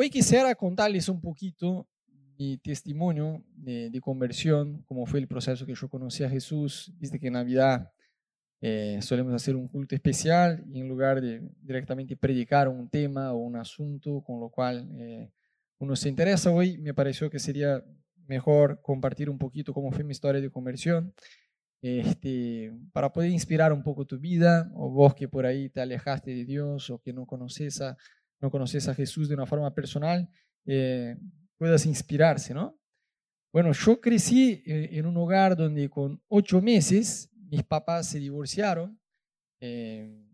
hoy quisiera contarles un poquito mi testimonio de, de, conversión, cómo fue el proceso que yo conocí a Jesús. Viste que en Navidad eh, solemos hacer un culto especial y en lugar de directamente predicar un tema o un asunto con lo cual eh, uno se interesa hoy, me pareció que sería mejor compartir un poquito cómo fue mi historia de conversión. Este, para poder inspirar un poco tu vida, o vos que por ahí te alejaste de Dios o que no conoces a, no conoces a Jesús de una forma personal, eh, puedas inspirarse, ¿no? Bueno, yo crecí eh, en un hogar donde con ocho meses mis papás se divorciaron. Eh,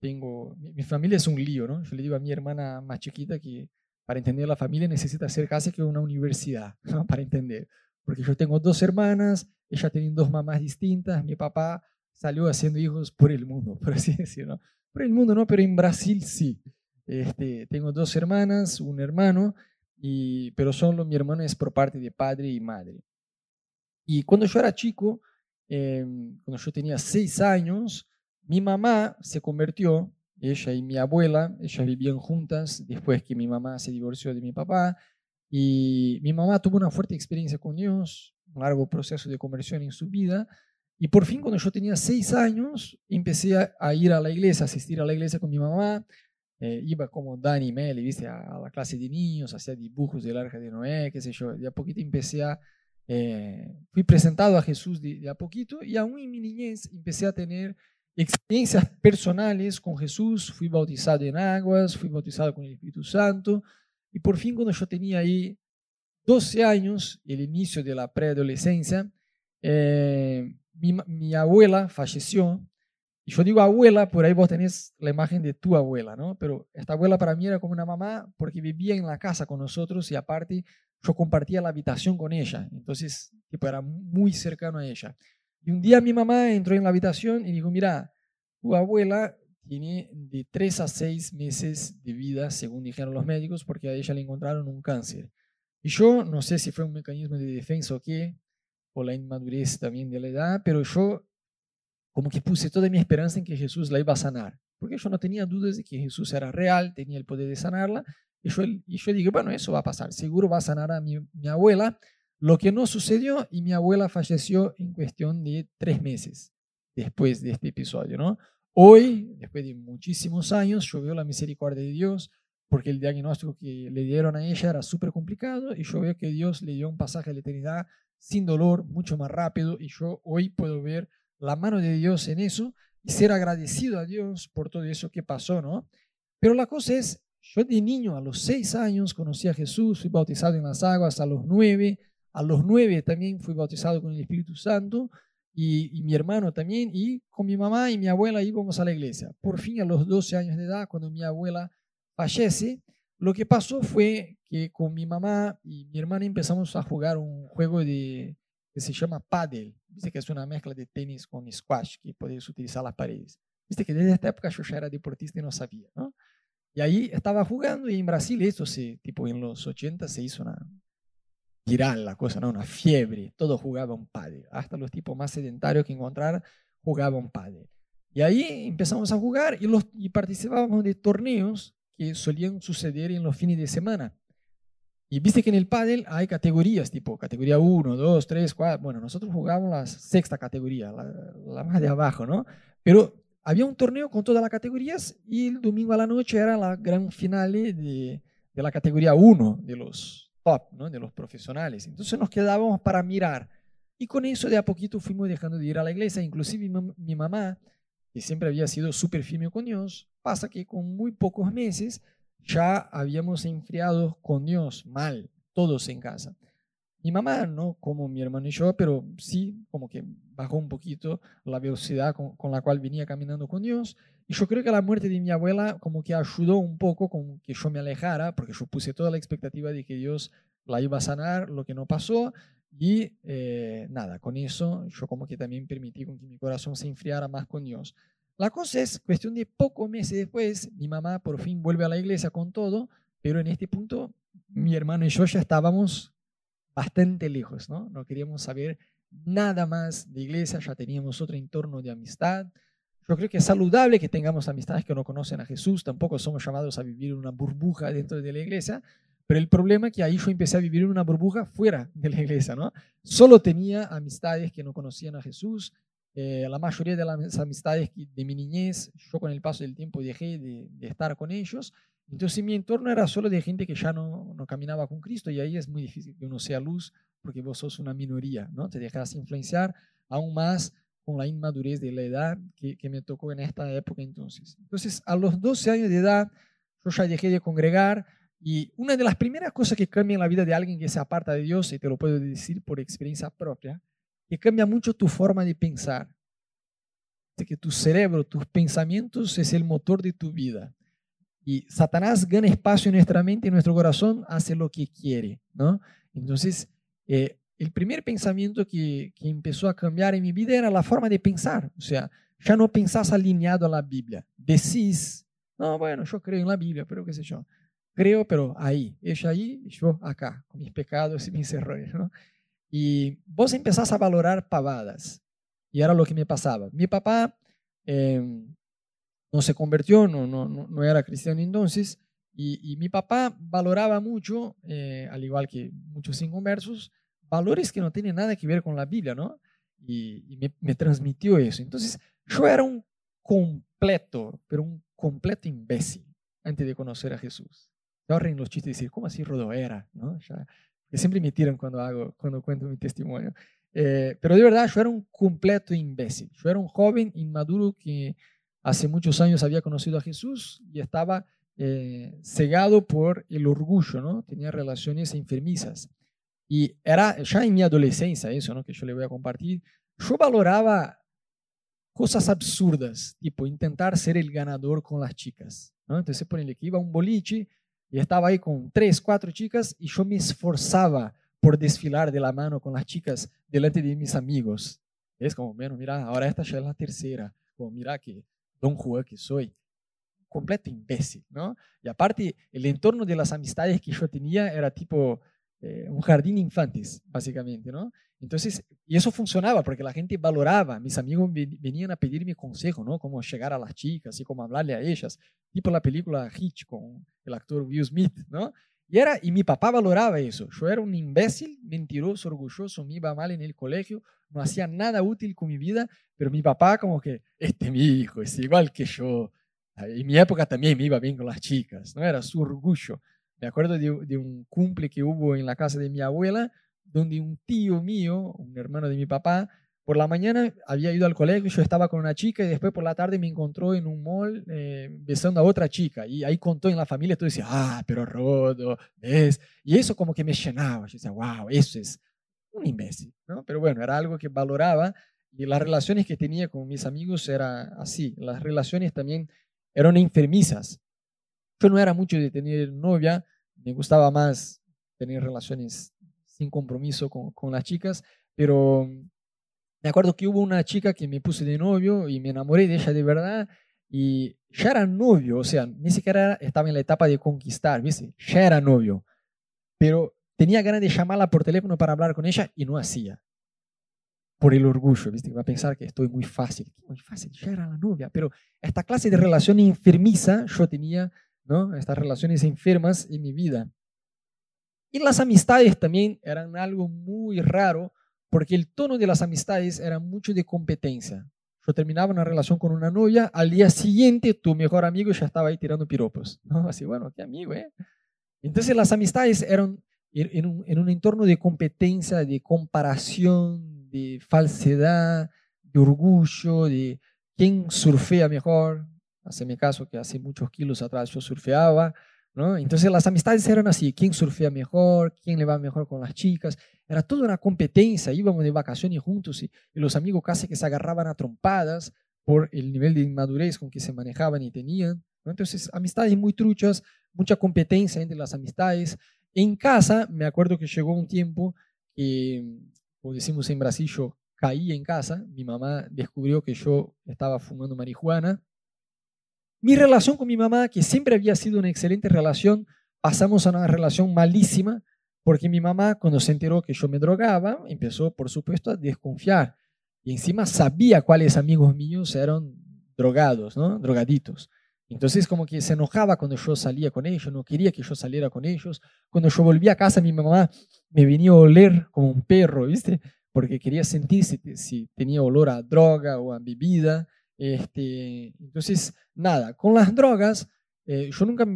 tengo, mi, familia es un lío, ¿no? Yo le digo a mi hermana más chiquita que para entender la familia necesita ser casi que una universidad, ¿no? Para entender. Porque yo tengo dos hermanas, ella tiene dos mamás distintas, mi papá salió haciendo hijos por el mundo, por así decirlo. Por el mundo no, pero en Brasil sí. Este, tengo dos hermanas, un hermano, y, pero solo mi hermano es por parte de padre y madre. Y cuando yo era chico, eh, cuando yo tenía seis años, mi mamá se convirtió, ella y mi abuela, ellas vivían juntas después que mi mamá se divorció de mi papá, y mi mamá tuvo una fuerte experiencia con Dios, un largo proceso de conversión en su vida, y por fin cuando yo tenía seis años, empecé a ir a la iglesia, a asistir a la iglesia con mi mamá, eh, iba como Dani Meli, viste, a, la clase de niños, hacía dibujos del arca de Noé, qué sé yo. De a poquito empecé a, eh, fui presentado a Jesús de, a poquito y aún en mi niñez empecé a tener experiencias personales con Jesús. Fui bautizado en aguas, fui bautizado con el Espíritu Santo y por fin cuando yo tenía ahí 12 años, el inicio de la preadolescencia, eh, mi, mi abuela falleció y yo digo abuela, por ahí vos tenés la imagen de tu abuela, ¿no? Pero esta abuela para mí era como una mamá porque vivía en la casa con nosotros y aparte yo compartía la habitación con ella. Entonces, tipo, era muy cercano a ella. Y un día mi mamá entró en la habitación y dijo, mira, tu abuela tiene de tres a seis meses de vida, según dijeron los médicos, porque a ella le encontraron un cáncer. Y yo no sé si fue un mecanismo de defensa o qué, o la inmadurez también de la edad, pero yo como que puse toda mi esperanza en que Jesús la iba a sanar, porque yo no tenía dudas de que Jesús era real, tenía el poder de sanarla, y yo, y yo dije, bueno, eso va a pasar, seguro va a sanar a mi, mi abuela, lo que no sucedió y mi abuela falleció en cuestión de tres meses después de este episodio, ¿no? Hoy, después de muchísimos años, yo veo la misericordia de Dios porque el diagnóstico que le dieron a ella era súper complicado y yo veo que Dios le dio un pasaje a la eternidad sin dolor, mucho más rápido y yo hoy puedo ver la mano de Dios en eso y ser agradecido a Dios por todo eso que pasó, ¿no? Pero la cosa es, yo de niño a los seis años conocí a Jesús, fui bautizado en las aguas a los nueve, a los nueve también fui bautizado con el Espíritu Santo y, mi hermano también, y con mi mamá y mi abuela íbamos a la iglesia. Por fin a los 12 años de edad, cuando mi abuela fallece, lo que pasó fue que con mi mamá y mi hermana empezamos a jugar un juego de, que se llama paddle. Viste que es una mezcla de tenis con squash, que puedes utilizar las paredes. Viste que desde esta época yo ya era deportista y no sabía, ¿no? Y ahí estaba jugando y en Brasil esto se, tipo en los 80 se hizo una viral la cosa, ¿no? Una fiebre. Todos jugaban paddle. Hasta los tipos más sedentarios que encontrar jugaban paddle. Y ahí empezamos a jugar y, los, y participábamos de torneos que solían suceder en los fines de semana. Y viste que en el pádel hay categorías, tipo categoría 1, 2, 3, 4. Bueno, nosotros jugábamos la sexta categoría, la, más de abajo, ¿no? Pero había un torneo con todas las categorías y el domingo a la noche era la gran final de, de la categoría 1, de los top, ¿no? De los profesionales. Entonces nos quedábamos para mirar. Y con eso de a poquito fuimos dejando de ir a la iglesia. Inclusive mi, mi mamá, que siempre había sido súper firme con Dios, pasa que con muy pocos meses ya habíamos enfriado con Dios mal, todos en casa. Mi mamá, no como mi hermano y yo, pero sí como que bajó un poquito la velocidad con, la cual venía caminando con Dios. Y yo creo que la muerte de mi abuela como que ayudó un poco con que yo me alejara, porque yo puse toda la expectativa de que Dios la iba a sanar, lo que no pasó. Y eh, nada, con eso yo como que también permití con que mi corazón se enfriara más con Dios. La cosa es, cuestión de pocos meses después, mi mamá por fin vuelve a la iglesia con todo, pero en este punto mi hermano y yo ya estábamos bastante lejos, ¿no? No queríamos saber nada más de iglesia, ya teníamos otro entorno de amistad. Yo creo que es saludable que tengamos amistades que no conocen a Jesús, tampoco somos llamados a vivir una burbuja dentro de la iglesia, Pero el problema es que ahí yo empecé a vivir una burbuja fuera de la iglesia, ¿no? Solo tenía amistades que no conocían a Jesús. Eh, la mayoría de las amistades de mi niñez, yo con el paso del tiempo dejé de, estar con ellos. Entonces mi entorno era solo de gente que ya no, no, caminaba con Cristo y ahí es muy difícil que uno sea luz porque vos sos una minoría, ¿no? Te dejas influenciar aún más con la inmadurez de la edad que, que me tocó en esta época entonces. Entonces a los 12 años de edad yo ya dejé de congregar, y una de las primeras cosas que cambia en la vida de alguien que se aparta de Dios, y te lo puedo decir por experiencia propia, que cambia mucho tu forma de pensar. De que tu cerebro, tus pensamientos es el motor de tu vida. Y Satanás gana espacio en nuestra mente y nuestro corazón, hace lo que quiere, ¿no? Entonces, eh, el primer pensamiento que, que empezó a cambiar en mi vida era la forma de pensar. O sea, ya no pensás alineado a la Biblia. Decís, no, bueno, yo creo en la Biblia, pero qué sé yo creo, pero ahí, ella ahí, yo acá, con mis pecados y mis errores. ¿no? Y vos empezás a valorar pavadas. Y era lo que me pasaba. Mi papá em, no se convirtió, no, no, no era cristiano entonces, y, mi papá valoraba mucho, eh, al igual que muchos inconversos, valores que no tienen nada que ver con la Biblia, ¿no? Y, me, me transmitió eso. Entonces, yo era un completo, pero un completo imbécil antes de conocer a Jesús ahorren los chistes decir, ¿cómo así Rodo era? ¿no? Que siempre me tiran cuando, hago, cuando cuento mi testimonio. Eh, pero de verdad, yo era un completo imbécil. Yo era un joven inmaduro que hace muchos años había conocido a Jesús y estaba eh, cegado por el orgullo, ¿no? Tenía relaciones enfermizas. Y era ya en mi adolescencia, eso, ¿no? Que yo le voy a compartir. Yo valoraba cosas absurdas, tipo intentar ser el ganador con las chicas, ¿no? Entonces, ponele que iba un boliche y estaba ahí con tres, cuatro chicas y yo me esforzaba por desfilar de la mano con las chicas delante de mis amigos. Es como, bueno, mira, ahora esta ya es la tercera. Como, mira que don Juan que soy. Completo imbécil, ¿no? Y aparte, el entorno de las amistades que yo tenía era tipo eh, un jardín infantes, básicamente, ¿no? Entonces, y eso funcionaba porque la gente valoraba, mis amigos venían a pedirme consejo, ¿no? Cómo llegar a las chicas y cómo hablarle a ellas, tipo la película Hitch con el actor Will Smith, ¿no? Y, era, y mi papá valoraba eso. Yo era un imbécil, mentiroso, orgulloso, me iba mal en el colegio, no hacía nada útil con mi vida, pero mi papá como que, este es mi hijo, es igual que yo. En mi época también me iba bien con las chicas, ¿no? Era su orgullo. Me acuerdo de, de un cumple que hubo en la casa de mi abuela, donde un tío mío, un hermano de mi papá, por la mañana había ido al colegio, yo estaba con una chica y después por la tarde me encontró en un mall eh, besando a otra chica. Y ahí contó en la familia, todo decía, ah, pero Rodo, ¿ves? Y eso como que me llenaba. Yo decía, wow, eso es un imbécil, ¿no? Pero bueno, era algo que valoraba y las relaciones que tenía con mis amigos eran así. Las relaciones también eran enfermizas. Yo no era mucho de tener novia, me gustaba más tener relaciones sin compromiso con, con las chicas, pero me acuerdo que hubo una chica que me puse de novio y me enamoré de ella de verdad y ya era novio, o sea, ni siquiera estaba en la etapa de conquistar, ¿viste? Ya era novio, pero tenía ganas de llamarla por teléfono para hablar con ella y no hacía. Por el orgullo, ¿viste? Va a pensar que estoy muy fácil. Muy fácil, ya era la novia. Pero esta clase de relación enfermiza yo tenía, ¿no? Estas relaciones enfermas en mi vida. Y las amistades también eran algo muy raro porque el tono de las amistades era mucho de competencia. Yo terminaba una relación con una novia, al día siguiente tu mejor amigo ya estaba ahí tirando piropos. ¿no? Así, bueno, qué amigo, ¿eh? Entonces las amistades eran en un, en un entorno de competencia, de comparación, de falsedad, de orgullo, de quién surfea mejor. Hace mi caso que hace muchos kilos atrás yo surfeaba entonces las amistades eran así, quién surfea mejor, quién le va mejor con las chicas, era toda una competencia, íbamos de vacaciones juntos y, los amigos casi que se agarraban a trompadas por el nivel de inmadurez con que se manejaban y tenían. Entonces, amistades muy truchas, mucha competencia entre las amistades. En casa, me acuerdo que llegó un tiempo que, como decimos en Brasil, yo caí en casa, mi mamá descubrió que yo estaba fumando marihuana mi relación con mi mamá, que siempre había sido una excelente relación, pasamos a una relación malísima porque mi mamá, cuando se enteró que yo me drogaba, empezó, por supuesto, a desconfiar. Y encima sabía cuáles amigos míos eran drogados, ¿no? Drogaditos. Entonces como que se enojaba cuando yo salía con ellos, no quería que yo saliera con ellos. Cuando yo volvía a casa, mi mamá me venía a oler como un perro, ¿viste? Porque quería sentir si, tenía olor a droga o a bebida. Este, entonces, nada, con las drogas, eh, yo nunca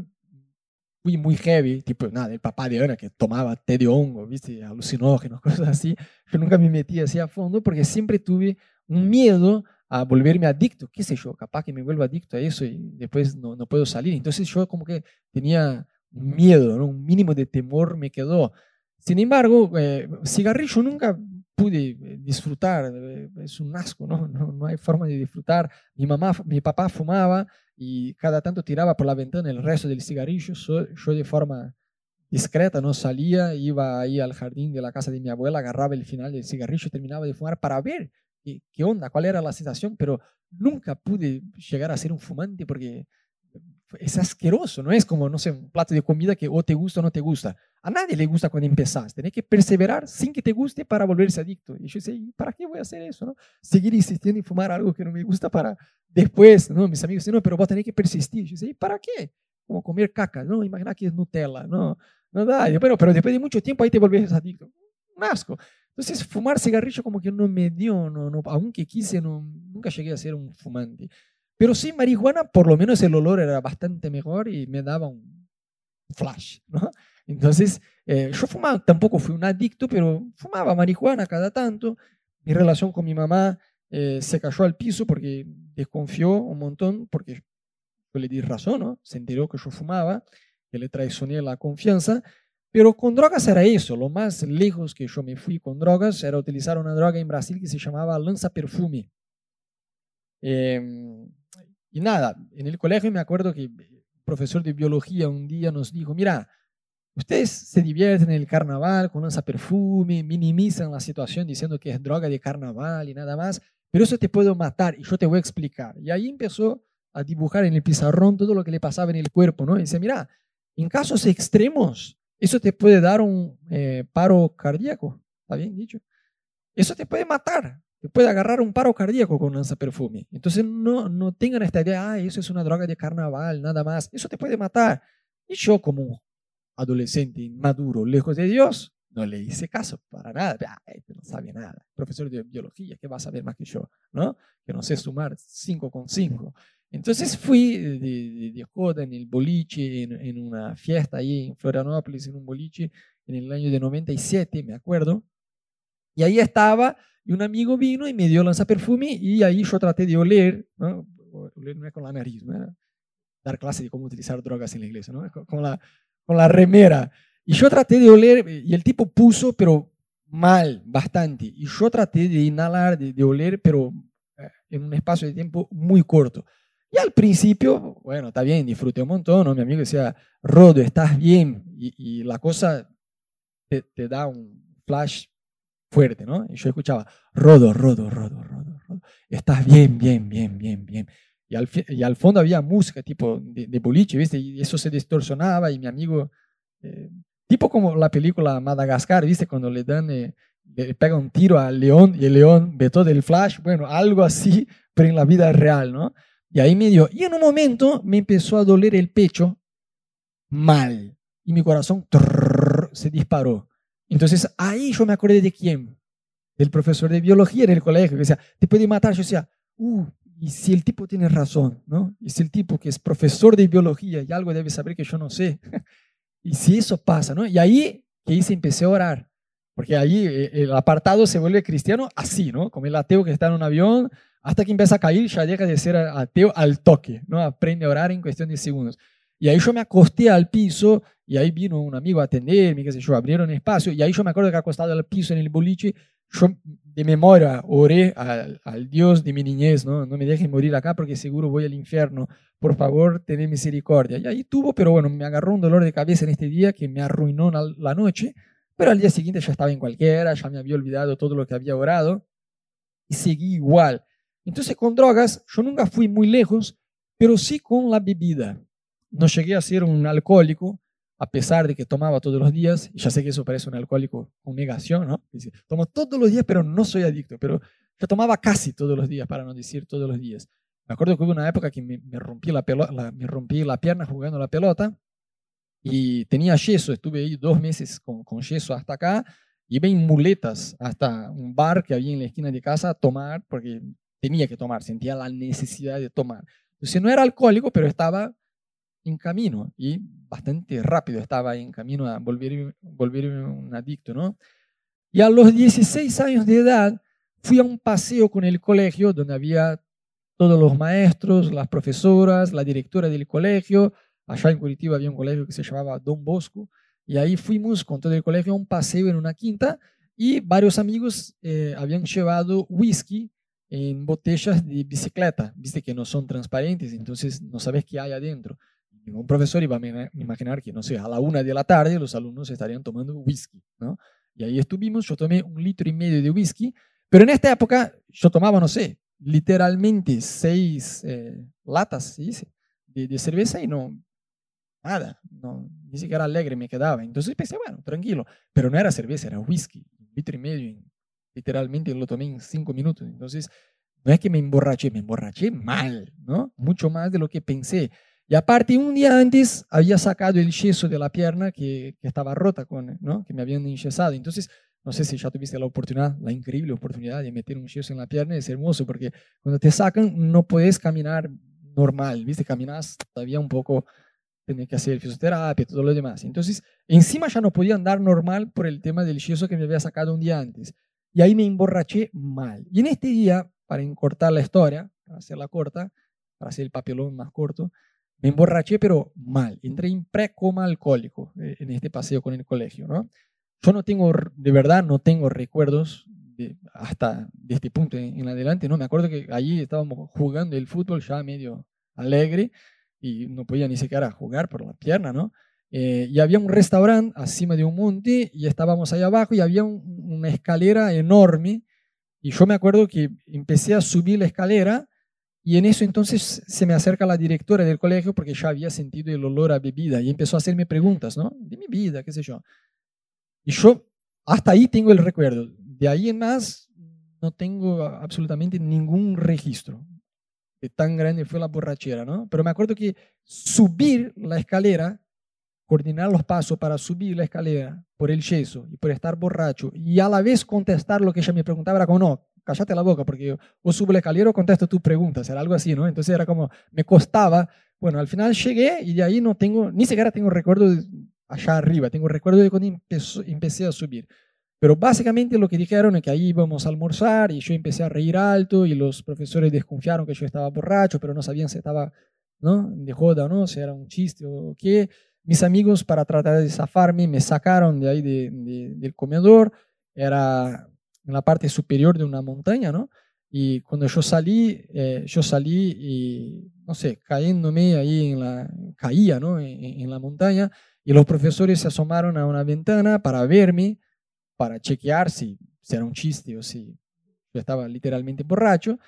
fui muy heavy, tipo, nada, el papá de Ana que tomaba té de hongo, ¿viste? Alucinógenos, cosas así. Yo nunca me metí así a fondo porque siempre tuve un miedo a volverme adicto, qué sé yo, capaz que me vuelvo adicto a eso y después no, no puedo salir. Entonces yo como que tenía un miedo, ¿no? un mínimo de temor me quedó. Sin embargo, eh, cigarrillo nunca pude eh, disfrutar, eh, es un asco, ¿no? ¿no? No, hay forma de disfrutar. Mi mamá, mi papá fumaba y cada tanto tiraba por la ventana el resto del cigarrillo, yo de forma discreta no salía, iba ahí al jardín de la casa de mi abuela, agarraba el final del cigarrillo terminaba de fumar para ver qué, onda, cuál era la sensación, pero nunca pude llegar a ser un fumante porque es asqueroso, no es como, no sé, un plato de comida que o te gusta o no te gusta. A nadie le gusta cuando empezás, tenés que perseverar sin que te guste para volverse adicto. Y yo decía, ¿para qué voy a hacer eso? No? Seguir insistiendo y fumar algo que no me gusta para después, ¿no? Mis amigos dicen, no, pero vos tenés que persistir. Yo decía, ¿para qué? Como comer caca, ¿no? Imagina que es Nutella, ¿no? No da, pero, pero después de mucho tiempo ahí te volvés adicto. Un asco. Entonces, fumar cigarrillo como que no me dio, no, no, aunque quise, no, nunca llegué a ser un fumante. Pero sí, marihuana, por lo menos el olor era bastante mejor y me daba un flash, ¿no? Entonces, eh, yo fumaba, tampoco fui un adicto, pero fumaba marihuana cada tanto. Mi relación con mi mamá eh, se cayó al piso porque desconfió un montón, porque yo le di razón, ¿no? Se enteró que yo fumaba, que le traicioné la confianza. Pero con drogas era eso, lo más lejos que yo me fui con drogas era utilizar una droga en Brasil que se llamaba lanza perfume. Em, y nada, en el colegio me acuerdo que el profesor de biología un día nos dijo, mira, ustedes se divierten en el carnaval con lanza perfume, minimizan la situación diciendo que es droga de carnaval y nada más, pero eso te puede matar y yo te voy a explicar. Y ahí empezó a dibujar en el pizarrón todo lo que le pasaba en el cuerpo, ¿no? Y dice, mira, en casos extremos, eso te puede dar un eh, paro cardíaco, ¿está bien dicho? Eso te puede matar, puede agarrar un paro cardíaco con perfume. Entonces no, no tengan esta idea, ah, eso es una droga de carnaval, nada más. Eso te puede matar. Y yo como adolescente maduro, lejos de Dios, no le hice caso para nada. Ah, este no sabe nada. Profesor de biología, ¿qué va a saber más que yo? ¿No? Que no sé sumar 5 con 5. Entonces fui de, de, de joda en el boliche, en, en, una fiesta ahí en Florianópolis, en un boliche, en el año de 97, me acuerdo. Y ahí estaba, y un amigo vino y me dio perfume y ahí yo traté de oler, ¿no? Oler no es con la nariz, ¿no? Dar clase de cómo utilizar drogas en la iglesia, ¿no? Con la, con la remera. Y yo traté de oler, y el tipo puso, pero mal, bastante. Y yo traté de inhalar, de, de oler, pero eh, en un espacio de tiempo muy corto. Y al principio, bueno, está bien, disfruté un montón, ¿no? Mi amigo decía, Rodo, estás bien. Y, la cosa te, da un flash fuerte, ¿no? Y yo escuchaba, Rodo, Rodo, Rodo, Rodo, Rodo. Estás bien, bien, bien, bien, bien. Y al, y al fondo había música tipo de, de, boliche, ¿viste? Y eso se distorsionaba y mi amigo, eh, tipo como la película Madagascar, ¿viste? Cuando le dan, eh, le pega un tiro al león y el león ve todo el flash, bueno, algo así, pero en la vida real, ¿no? Y ahí me dio. Y en un momento me empezó a doler el pecho mal. Y mi corazón se disparó. Entonces ahí yo me acordé de quién. Del profesor de biología en el colegio. Que decía, te puede matar. Yo decía, uh, y si el tipo tiene razón, ¿no? Y si el tipo que es profesor de biología y algo debe saber que yo no sé. y si eso pasa, ¿no? Y ahí que hice, empecé a orar. Porque ahí eh, el apartado se vuelve cristiano así, ¿no? Como el ateo que está en un avión hasta que empieza a caer, ya deja de ser ateo al toque, ¿no? Aprende a orar en cuestión de segundos. Y ahí yo me acosté al piso y ahí vino un amigo a atenderme, qué sé yo, abrieron espacio y ahí yo me acuerdo que acostado al piso en el boliche, yo de memoria oré al, Dios de mi niñez, ¿no? No me dejen morir acá porque seguro voy al infierno. Por favor, tened misericordia. Y ahí tuvo, pero bueno, me agarró un dolor de cabeza en este día que me arruinó la noche. Pero al día siguiente ya estaba en cualquiera, ya me había olvidado todo lo que había orado y seguí igual. Entonces con drogas yo nunca fui muy lejos, pero sí con la bebida. No llegué a ser un alcohólico, a pesar de que tomaba todos los días, y ya sé que eso parece un alcohólico con negación, ¿no? Dice, tomo todos los días, pero no soy adicto, pero yo tomaba casi todos los días, para no decir todos los días. Me acuerdo que hubo una época que me, rompí, la pelota, me rompí la pierna jugando la pelota y tenía yeso, estuve ahí dos meses con, con yeso hasta acá, iba en muletas hasta un bar que había en la esquina de casa a tomar, porque tenía que tomar, sentía la necesidad de tomar. Entonces no era alcohólico, pero estaba en camino y bastante rápido estaba en camino a volver, volver un adicto, ¿no? Y a los 16 años de edad fui a un paseo con el colegio donde había todos los maestros, las profesoras, la directora del colegio. Allá en Curitiba había un colegio que se llamaba Don Bosco. Y ahí fuimos con todo el colegio a un paseo en una quinta y varios amigos eh, habían llevado whisky en botellas de bicicleta, viste que no son transparentes, entonces no sabes qué hay adentro. Un profesor iba a imaginar que, no sé, a la una de la tarde los alumnos estarían tomando whisky, ¿no? Y ahí estuvimos, yo tomé un litro y medio de whisky, pero en esta época yo tomaba, no sé, literalmente seis eh, latas de, de, cerveza y no, nada, no, ni siquiera alegre me quedaba. Entonces pensé, bueno, tranquilo, pero no era cerveza, era whisky, un litro y medio, literalmente lo tomé en cinco minutos. Entonces, no es que me emborraché, me emborraché mal, ¿no? Mucho más de lo que pensé. Y aparte, un día antes había sacado el yeso de la pierna que, que estaba rota, con, ¿no? que me habían enyesado. Entonces, no sé si ya tuviste la oportunidad, la increíble oportunidad de meter un yeso en la pierna, es hermoso porque cuando te sacan no puedes caminar normal, ¿viste? Caminas todavía un poco, tenés que hacer fisioterapia, todo lo demás. Entonces, encima ya no podía andar normal por el tema del yeso que me había sacado un día antes. Y ahí me emborraché mal. Y en este día, para encortar la historia, para hacerla corta, para hacer el papelón más corto, me emborraché pero mal. Entré en precoma alcohólico eh, en este paseo con el colegio, ¿no? Yo no tengo, de verdad, no tengo recuerdos de, hasta de este punto en, adelante, ¿no? Me acuerdo que allí estábamos jugando el fútbol ya medio alegre y no podía ni siquiera jugar por la pierna, ¿no? Eh, y había un restaurante encima de un monte y estábamos ahí abajo y había una escalera enorme y yo me acuerdo que empecé a subir la escalera y en eso entonces se me acerca la directora del colegio porque ya había sentido el olor a bebida y empezó a hacerme preguntas, ¿no? De mi vida, qué sé yo. Y yo hasta ahí tengo el recuerdo. De ahí en más no tengo absolutamente ningún registro de tan grande fue la borrachera, ¿no? Pero me acuerdo que subir la escalera, coordinar los pasos para subir la escalera por el yeso y por estar borracho y a la vez contestar lo que ella me preguntaba era como, no, cállate la boca porque o subo la escalera o contesto tus preguntas, era algo así, ¿no? Entonces era como, me costaba. Bueno, al final llegué y de ahí no tengo, ni siquiera tengo recuerdo de, allá arriba. Tengo recuerdo de cuando empecé a subir. Pero básicamente lo que dijeron es que ahí íbamos a almorzar y yo empecé a reír alto y los profesores desconfiaron que yo estaba borracho, pero no sabían si estaba ¿no? de joda o no, si era un chiste o qué. Mis amigos, para tratar de zafarme, me sacaron de ahí de, del comedor. Era en la parte superior de una montaña, ¿no? Y cuando yo salí, eh, yo salí y, no sé, cayéndome ahí en la, caía, ¿no? en la montaña y los profesores se asomaron a una ventana para verme, para chequear si, era un chiste o si yo estaba literalmente borracho.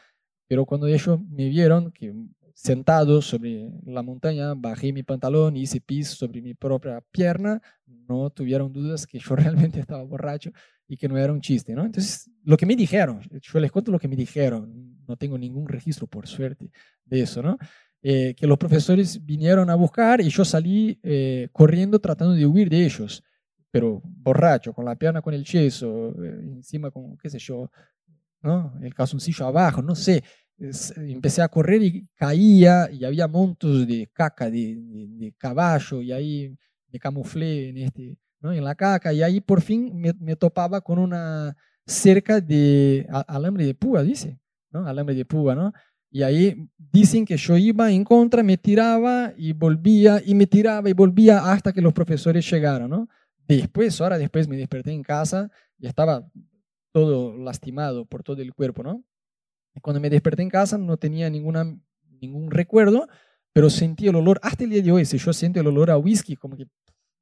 Pero cuando ellos me vieron que sentado sobre la montaña, bajé mi pantalón hice pis sobre mi propia pierna, no tuvieron dudas que yo realmente estaba borracho y que no era un chiste, ¿no? Entonces, lo que me dijeron, yo les cuento lo que me dijeron, no tengo ningún registro, por suerte, de eso, ¿no? Eh, que los profesores vinieron a buscar y yo salí eh, corriendo tratando de huir de ellos, pero borracho, con la pierna con el yeso, eh, encima con, qué sé yo, ¿no? el calzoncillo abajo, no sé. Empecé a correr y caía y había montos de caca de, de, caballo y ahí me camuflé en, este, ¿no? en la caca y ahí por fin me, me topaba con una cerca de alambre de púa, dice, ¿no? alambre de púa, ¿no? Y ahí dicen que yo iba en contra, me tiraba y volvía, y me tiraba y volvía hasta que los profesores llegaron, ¿no? Después, ahora después me desperté en casa y estaba todo lastimado por todo el cuerpo, ¿no? Y cuando me desperté en casa no tenía ninguna, ningún recuerdo, pero sentí el olor, hasta el día de hoy, si yo siento el olor a whisky, como que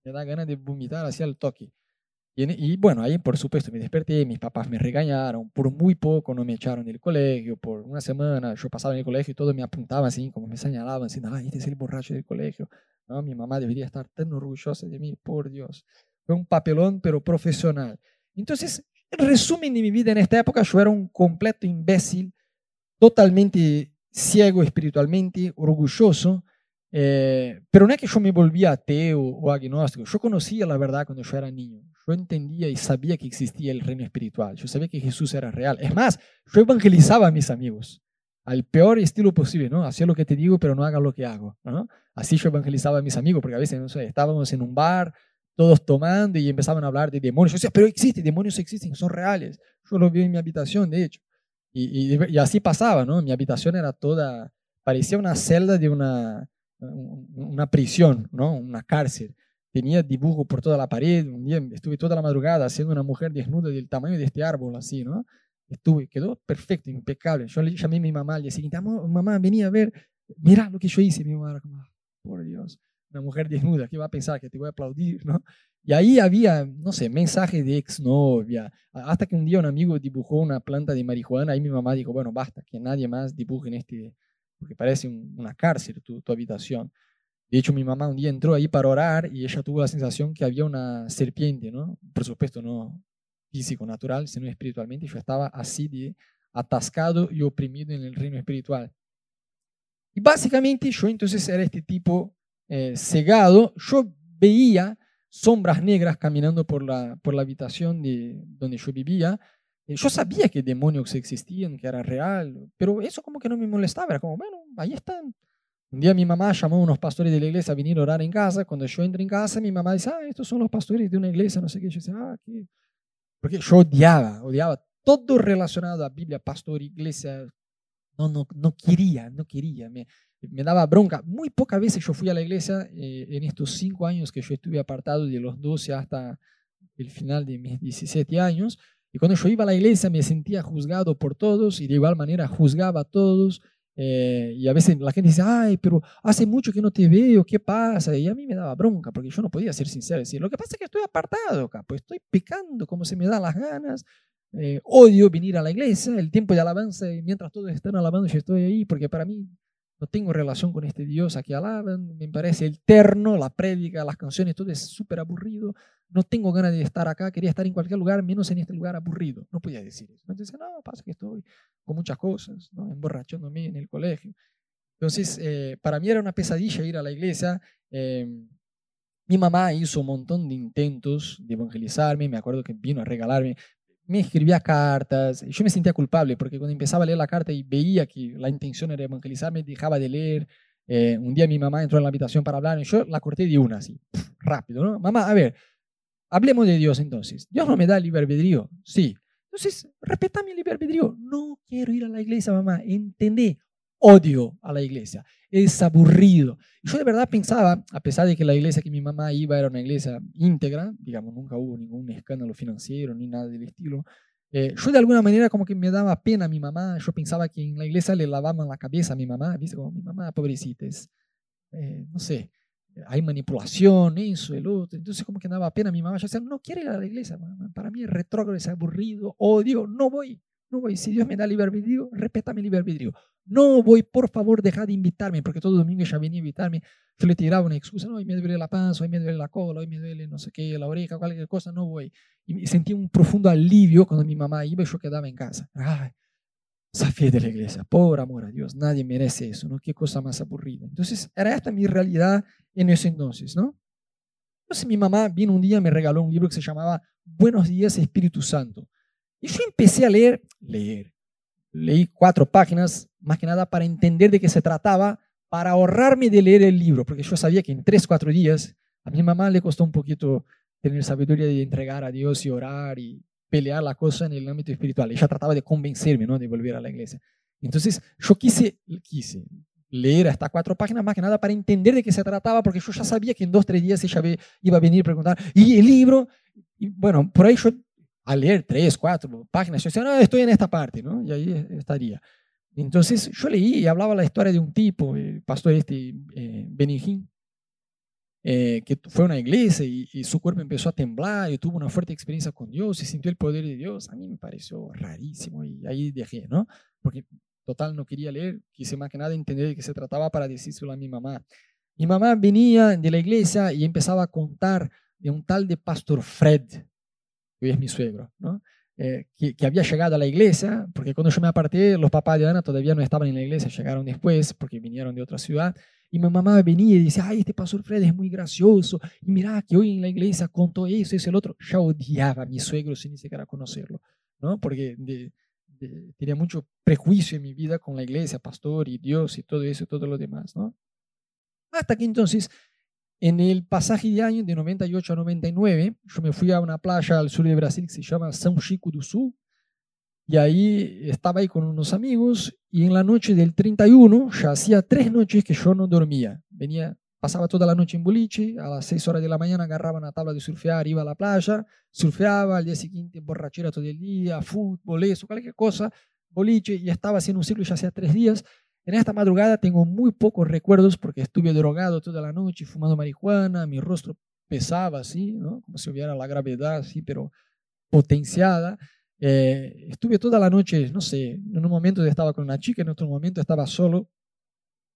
me da ganas de vomitar hacia el toque. Y, bueno, ahí por supuesto me desperté, mis papás me regañaron, por muy poco no me echaron del colegio, por una semana yo pasaba en el colegio y todo me apuntaba así, como me señalaban, así, ay, este es el borracho del colegio. ¿no? Mi mamá debería estar tan orgullosa de mí, por Dios. Fue un papelón, pero profesional. Entonces, en resumen de mi vida en esta época, yo era un completo imbécil, totalmente ciego espiritualmente, orgulloso, eh, pero no es que yo me volvía ateo o agnóstico, yo conocía la verdad cuando yo era niño, yo entendía y sabía que existía el reino espiritual, yo sabía que Jesús era real. Es más, yo evangelizaba a mis amigos al peor estilo posible, ¿no? Hacía lo que te digo, pero no haga lo que hago, ¿no? Así yo evangelizaba a mis amigos, porque a veces, no sé, estábamos en un bar, todos tomando y empezaban a hablar de demonios. Yo decía, pero existen, demonios existen, son reales. Yo los vi en mi habitación, de hecho. Y, así pasaba, ¿no? Mi habitación era toda, parecía una celda de una, una prisión, ¿no? Una cárcel. Tenía dibujo por toda la pared. Un día estuve toda la madrugada haciendo una mujer desnuda del tamaño de este árbol, así, ¿no? Estuve, quedó perfecto, impecable. Yo le llamé a mi mamá al día siguiente, mamá, venía a ver, mira lo que yo hice. Mi mamá por Dios, una mujer desnuda, ¿qué va a pensar? Que te voy a aplaudir, ¿no? Y ahí había, no sé, mensajes de exnovia. Hasta que un día un amigo dibujó una planta de marihuana. Ahí mi mamá dijo, bueno, basta, que nadie más dibuje en este, porque parece una cárcel tu, tu habitación. De hecho, mi mamá un día entró ahí para orar y ella tuvo la sensación que había una serpiente, ¿no? Por supuesto, no físico, natural, sino espiritualmente. Yo estaba así atascado y oprimido en el reino espiritual. Y básicamente yo entonces era este tipo eh, cegado. Yo veía sombras negras caminando por la, por la habitación de donde yo vivía eh, yo sabía que demonios existían, que era real, pero eso como que no me molestaba, era como, bueno, ahí están. Un día mi mamá llamó a unos pastores de la iglesia a venir a orar en casa. Cuando yo entro en casa, mi mamá dice, ah, estos son los pastores de una iglesia, no sé qué. Yo decía, ah, ¿qué? Porque yo odiaba, odiaba todo relacionado a Biblia, pastor, iglesia. No, no, no quería, no quería. Me, me daba bronca. Muy pocas veces yo fui a la iglesia eh, en estos cinco años que yo estuve apartado de los 12 hasta el final de mis 17 años. Y cuando yo iba a la iglesia me sentía juzgado por todos y de igual manera juzgaba a todos. Eh, y a veces la gente dice, ay, pero hace mucho que no te veo, ¿qué pasa? Y a mí me daba bronca porque yo no podía ser sincero y decir, lo que pasa es que estoy apartado acá, pues estoy pecando como se me da las ganas. Eh, odio venir a la iglesia, el tiempo de alabanza, mientras todos están alabando, yo estoy ahí porque para mí no tengo relación con este Dios a que alaban, me parece eterno, la prédica, las canciones, todo es súper aburrido no tengo ganas de estar acá, quería estar en cualquier lugar, menos en este lugar aburrido. No podía decir eso. Entonces, no, pasa que estoy con muchas cosas, ¿no? emborrachándome en el colegio. Entonces, eh, para mí era una pesadilla ir a la iglesia. Em, mi mamá hizo un montón de intentos de evangelizarme, me acuerdo que vino a regalarme, me escribía cartas, yo me sentía culpable porque cuando empezaba a leer la carta y veía que la intención era evangelizarme, dejaba de leer. Eh, un día mi mamá entró en la habitación para hablar y yo la corté de una, así, rápido, ¿no? Mamá, a ver, Hablemos de Dios entonces. Dios no me da libre albedrío. Sí. Entonces, respeta mi libre albedrío. No quiero ir a la iglesia, mamá. Entendé. Odio a la iglesia. Es aburrido. Yo de verdad pensaba, a pesar de que la iglesia que mi mamá iba era una iglesia íntegra, digamos, nunca hubo ningún escándalo financiero ni nada del estilo, eh, yo de alguna manera como que me daba pena a mi mamá. Yo pensaba que en la iglesia le lavaban la cabeza a mi mamá. ¿Viste? Como mi mamá, pobrecita, es, eh, no sé, hay manipulación, eso, el otro. Entonces, como que daba pena mi mamá. Yo decía, no quiero ir a la iglesia. Para mí es retrógrado, es aburrido, odio, no voy, no voy. Si Dios me da libre albedrío, respeta mi libre albedrío. No voy, por favor, deja de invitarme, porque todo domingo ella venía a invitarme. Yo le tiraba una excusa, no, hoy me duele la panza, hoy me duele la cola, hoy me duele no sé qué, la oreja, cualquier cosa, no voy. Y sentí un profundo alivio cuando mi mamá iba y yo quedaba en casa. Ay, fe de la iglesia, por amor a Dios, nadie merece eso, ¿no? Qué cosa más aburrida. Entonces, era esta mi realidad en ese entonces, ¿no? Entonces mi mamá vino un día y me regaló un libro que se llamaba Buenos días Espíritu Santo. Y yo empecé a leer, leer. Leí cuatro páginas, más que nada para entender de qué se trataba, para ahorrarme de leer el libro, porque yo sabía que en tres, cuatro días a mi mamá le costó un poquito tener sabiduría de entregar a Dios y orar y pelear la cosa en el ámbito espiritual. Ella trataba de convencerme, ¿no? De volver a la iglesia. Entonces, yo quise, quise leer hasta cuatro páginas más que nada para entender de qué se trataba, porque yo ya sabía que en dos, tres días ella iba a venir a preguntar, ¿y el libro? Y bueno, por ahí yo, al leer tres, cuatro páginas, yo decía, no, estoy en esta parte, ¿no? Y ahí estaría. Entonces yo leí y hablaba la historia de un tipo, el pastor este, eh, eh, que fue a una iglesia y, su cuerpo empezó a temblar y tuvo una fuerte experiencia con Dios y sintió el poder de Dios, a mí me pareció rarísimo y ahí dejé, ¿no? Porque total no quería leer, quise más que nada entender de qué se trataba para decírselo a mi mamá. Mi mamá venía de la iglesia y empezaba a contar de un tal de Pastor Fred, que es mi suegro, ¿no? eh, que, había llegado a la iglesia, porque cuando yo me aparté, los papás de Ana todavía no estaban en la iglesia, llegaron después, porque vinieron de otra ciudad. Y mi mamá venía y decía, ay, este pastor Fred es muy gracioso, y mira que hoy en la iglesia contó eso, eso, el otro. Ya odiaba a mi suegro sin ni siquiera conocerlo, ¿no? Porque tenía mucho prejuicio en mi vida con la iglesia, pastor y Dios y todo eso y todo lo demás, ¿no? Hasta que entonces en el pasaje de año de 98 a 99, yo me fui a una playa al sur de Brasil que se llama São Chico do Sul, y ahí estaba ahí con unos amigos, y en la noche del 31, ya hacía tres noches que yo no dormía. Venía, pasaba toda la noche en boliche, a las 6 horas de la mañana agarraba una tabla de surfear, iba a la playa, surfeaba, al día siguiente borrachera todo el día, fútbol, eso, cualquier cosa, boliche, y estaba haciendo un ciclo ya hacía tres días, en esta madrugada tengo muy pocos recuerdos porque estuve drogado toda la noche, fumando marihuana, mi rostro pesaba así, ¿no? como si hubiera la gravedad así, pero potenciada. Eh, estuve toda la noche, no sé, en un momento estaba con una chica, en otro momento estaba solo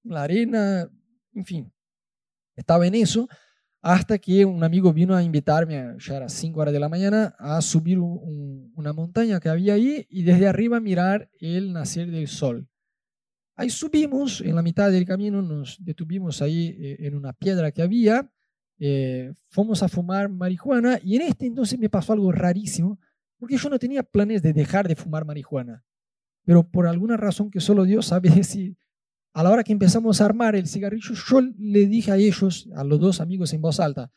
la arena, en fin, estaba en eso, hasta que un amigo vino a invitarme, ya era 5 horas de la mañana, a subir una montaña que había ahí y desde arriba mirar el nacer del sol. Ahí subimos, en la mitad del camino nos detuvimos ahí eh, en una piedra que había, eh, fuimos a fumar marihuana y en este entonces me pasó algo rarísimo, porque yo no tenía planes de dejar de fumar marihuana, pero por alguna razón que solo Dios sabe decir, a la hora que empezamos a armar el cigarrillo, yo le dije a ellos, a los dos amigos en voz alta,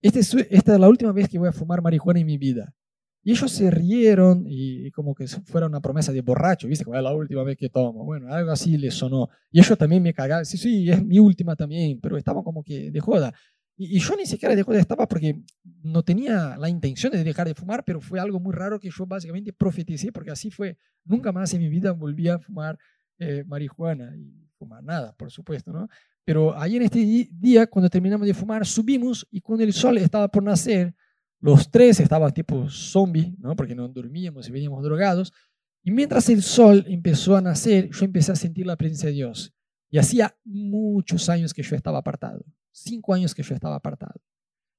este esta es la última vez que voy a fumar marihuana en mi vida. Y ellos se rieron y como que fuera una promesa de borracho, ¿viste? Que es la última vez que tomo. Bueno, algo así les sonó. Y ellos también me cagaban. Sí, sí, es mi última también, pero estaban como que de joda. Y, yo ni siquiera de joda estaba porque no tenía la intención de dejar de fumar, pero fue algo muy raro que yo básicamente profeticé, porque así fue. Nunca más en mi vida volví a fumar eh, marihuana y fumar nada, por supuesto, ¿no? Pero ahí en este día, cuando terminamos de fumar, subimos y cuando el sol estaba por nacer, los tres estaban tipo zombie, ¿no? porque no dormíamos y veníamos drogados. Y mientras el sol empezó a nacer, yo empecé a sentir la presencia de Dios. Y hacía muchos años que yo estaba apartado. Cinco años que yo estaba apartado.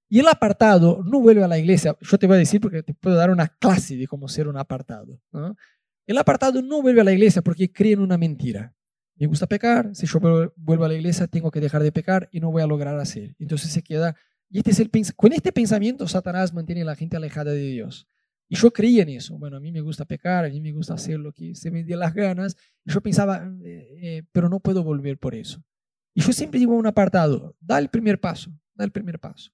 Y el apartado no vuelve a la iglesia. Yo te voy a decir porque te puedo dar una clase de cómo ser un apartado. El apartado no vuelve a la iglesia porque cree en una mentira. Me gusta pecar. Si yo vuelvo a la iglesia, tengo que dejar de pecar y no voy a lograr hacer. Entonces se queda y este es el con este pensamiento Satanás mantiene a la gente alejada de Dios. Y yo creía en eso. Bueno, a mí me gusta pecar, a mí me gusta hacer lo que se me dé las ganas. Y yo pensaba, eh, eh, pero no puedo volver por eso. Y yo siempre digo un apartado, da el primer paso, da el primer paso.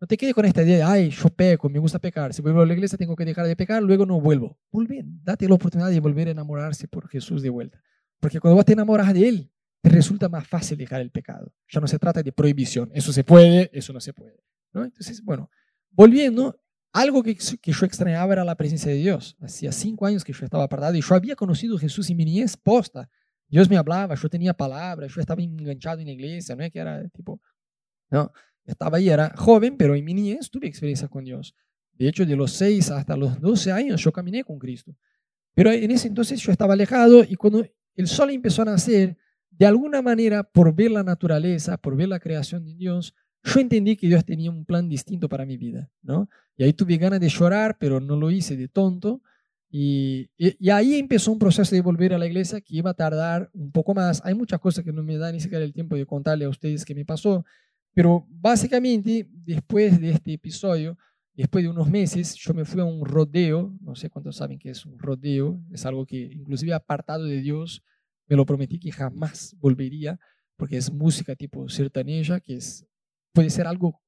No te quedes con esta idea de, ay, yo peco, me gusta pecar. Si vuelvo a la iglesia tengo que dejar de pecar, luego no vuelvo. Vuelve, date la oportunidad de volver a enamorarse por Jesús de vuelta. Porque cuando vos te enamoras de Él, te resulta más fácil dejar el pecado. Ya no se trata de prohibición. Eso se puede, eso no se puede. ¿no? Entonces, bueno, volviendo, algo que, que, yo extrañaba era la presencia de Dios. Hacía cinco años que yo estaba apartado y yo había conocido a Jesús en mi niñez posta. Dios me hablaba, yo tenía palabras, yo estaba enganchado en la iglesia, no es que era tipo, no, estaba ahí, era joven, pero en mi niñez tuve experiencia con Dios. De hecho, de los 6 hasta los 12 años yo caminé con Cristo. Pero en ese entonces yo estaba alejado y cuando el sol empezó a nacer, de alguna manera, por ver la naturaleza, por ver la creación de Dios, yo entendí que Dios tenía un plan distinto para mi vida, ¿no? Y ahí tuve ganas de llorar, pero no lo hice de tonto. Y, ahí empezó un proceso de volver a la iglesia que iba a tardar un poco más. Hay muchas cosas que no me da ni siquiera el tiempo de contarle a ustedes qué me pasó, pero básicamente después de este episodio, después de unos meses, yo me fui a un rodeo, no sé cuántos saben qué es un rodeo, es algo que inclusive apartado de Dios, me lo prometí que jamás volvería, porque es música tipo sertaneja, que es, puede ser algo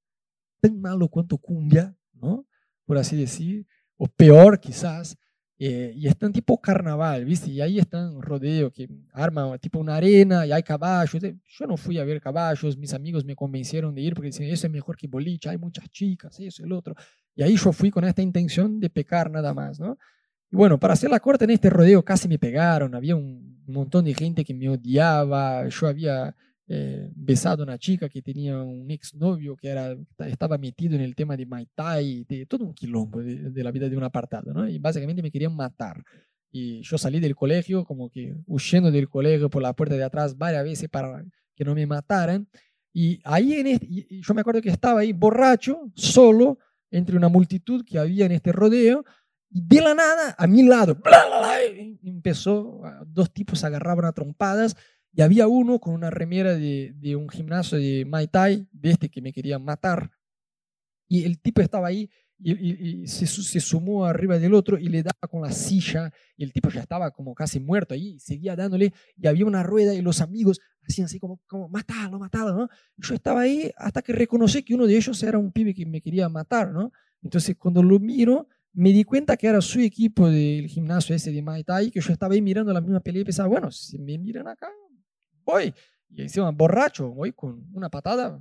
tan malo cuanto cumbia, ¿no? Por así decir, o peor quizás, eh, y están tipo carnaval, ¿viste? Y ahí están rodeo, que arma tipo una arena y hay caballos. Yo no fui a ver caballos, mis amigos me convencieron de ir porque decían, eso es mejor que boliche, hay muchas chicas, eso, el otro. Y ahí yo fui con esta intención de pecar nada más, ¿no? Y bueno, para hacer la corta en este rodeo casi me pegaron, había un montón de gente que me odiaba, yo había eh, besado a una chica que tenía un exnovio que era, estaba metido en el tema de Mai Tai, de todo un quilombo de, la vida de un apartado, ¿no? Y básicamente me querían matar. Y yo salí del colegio, como que huyendo del colegio por la puerta de atrás varias veces para que no me mataran. Y ahí en este, yo me acuerdo que estaba ahí borracho, solo, entre una multitud que había en este rodeo, Y de la nada, a mi lado, empezó, dos tipos se agarraban a trompadas y había uno con una remera de, de un gimnasio de Mai Tai, de este que me quería matar. Y el tipo estaba ahí y, se, sumó arriba del otro y le daba con la silla y el tipo ya estaba como casi muerto ahí, seguía dándole y había una rueda y los amigos hacían así como, como matalo, matalo, ¿no? yo estaba ahí hasta que reconocí que uno de ellos era un pibe que me quería matar, ¿no? Entonces cuando lo miro, me di cuenta que era su equipo del gimnasio ese de Mai Tai, que yo estaba ahí mirando la misma pelea y pensaba, bueno, si me miran acá, voy. Y encima borracho, voy con una patada,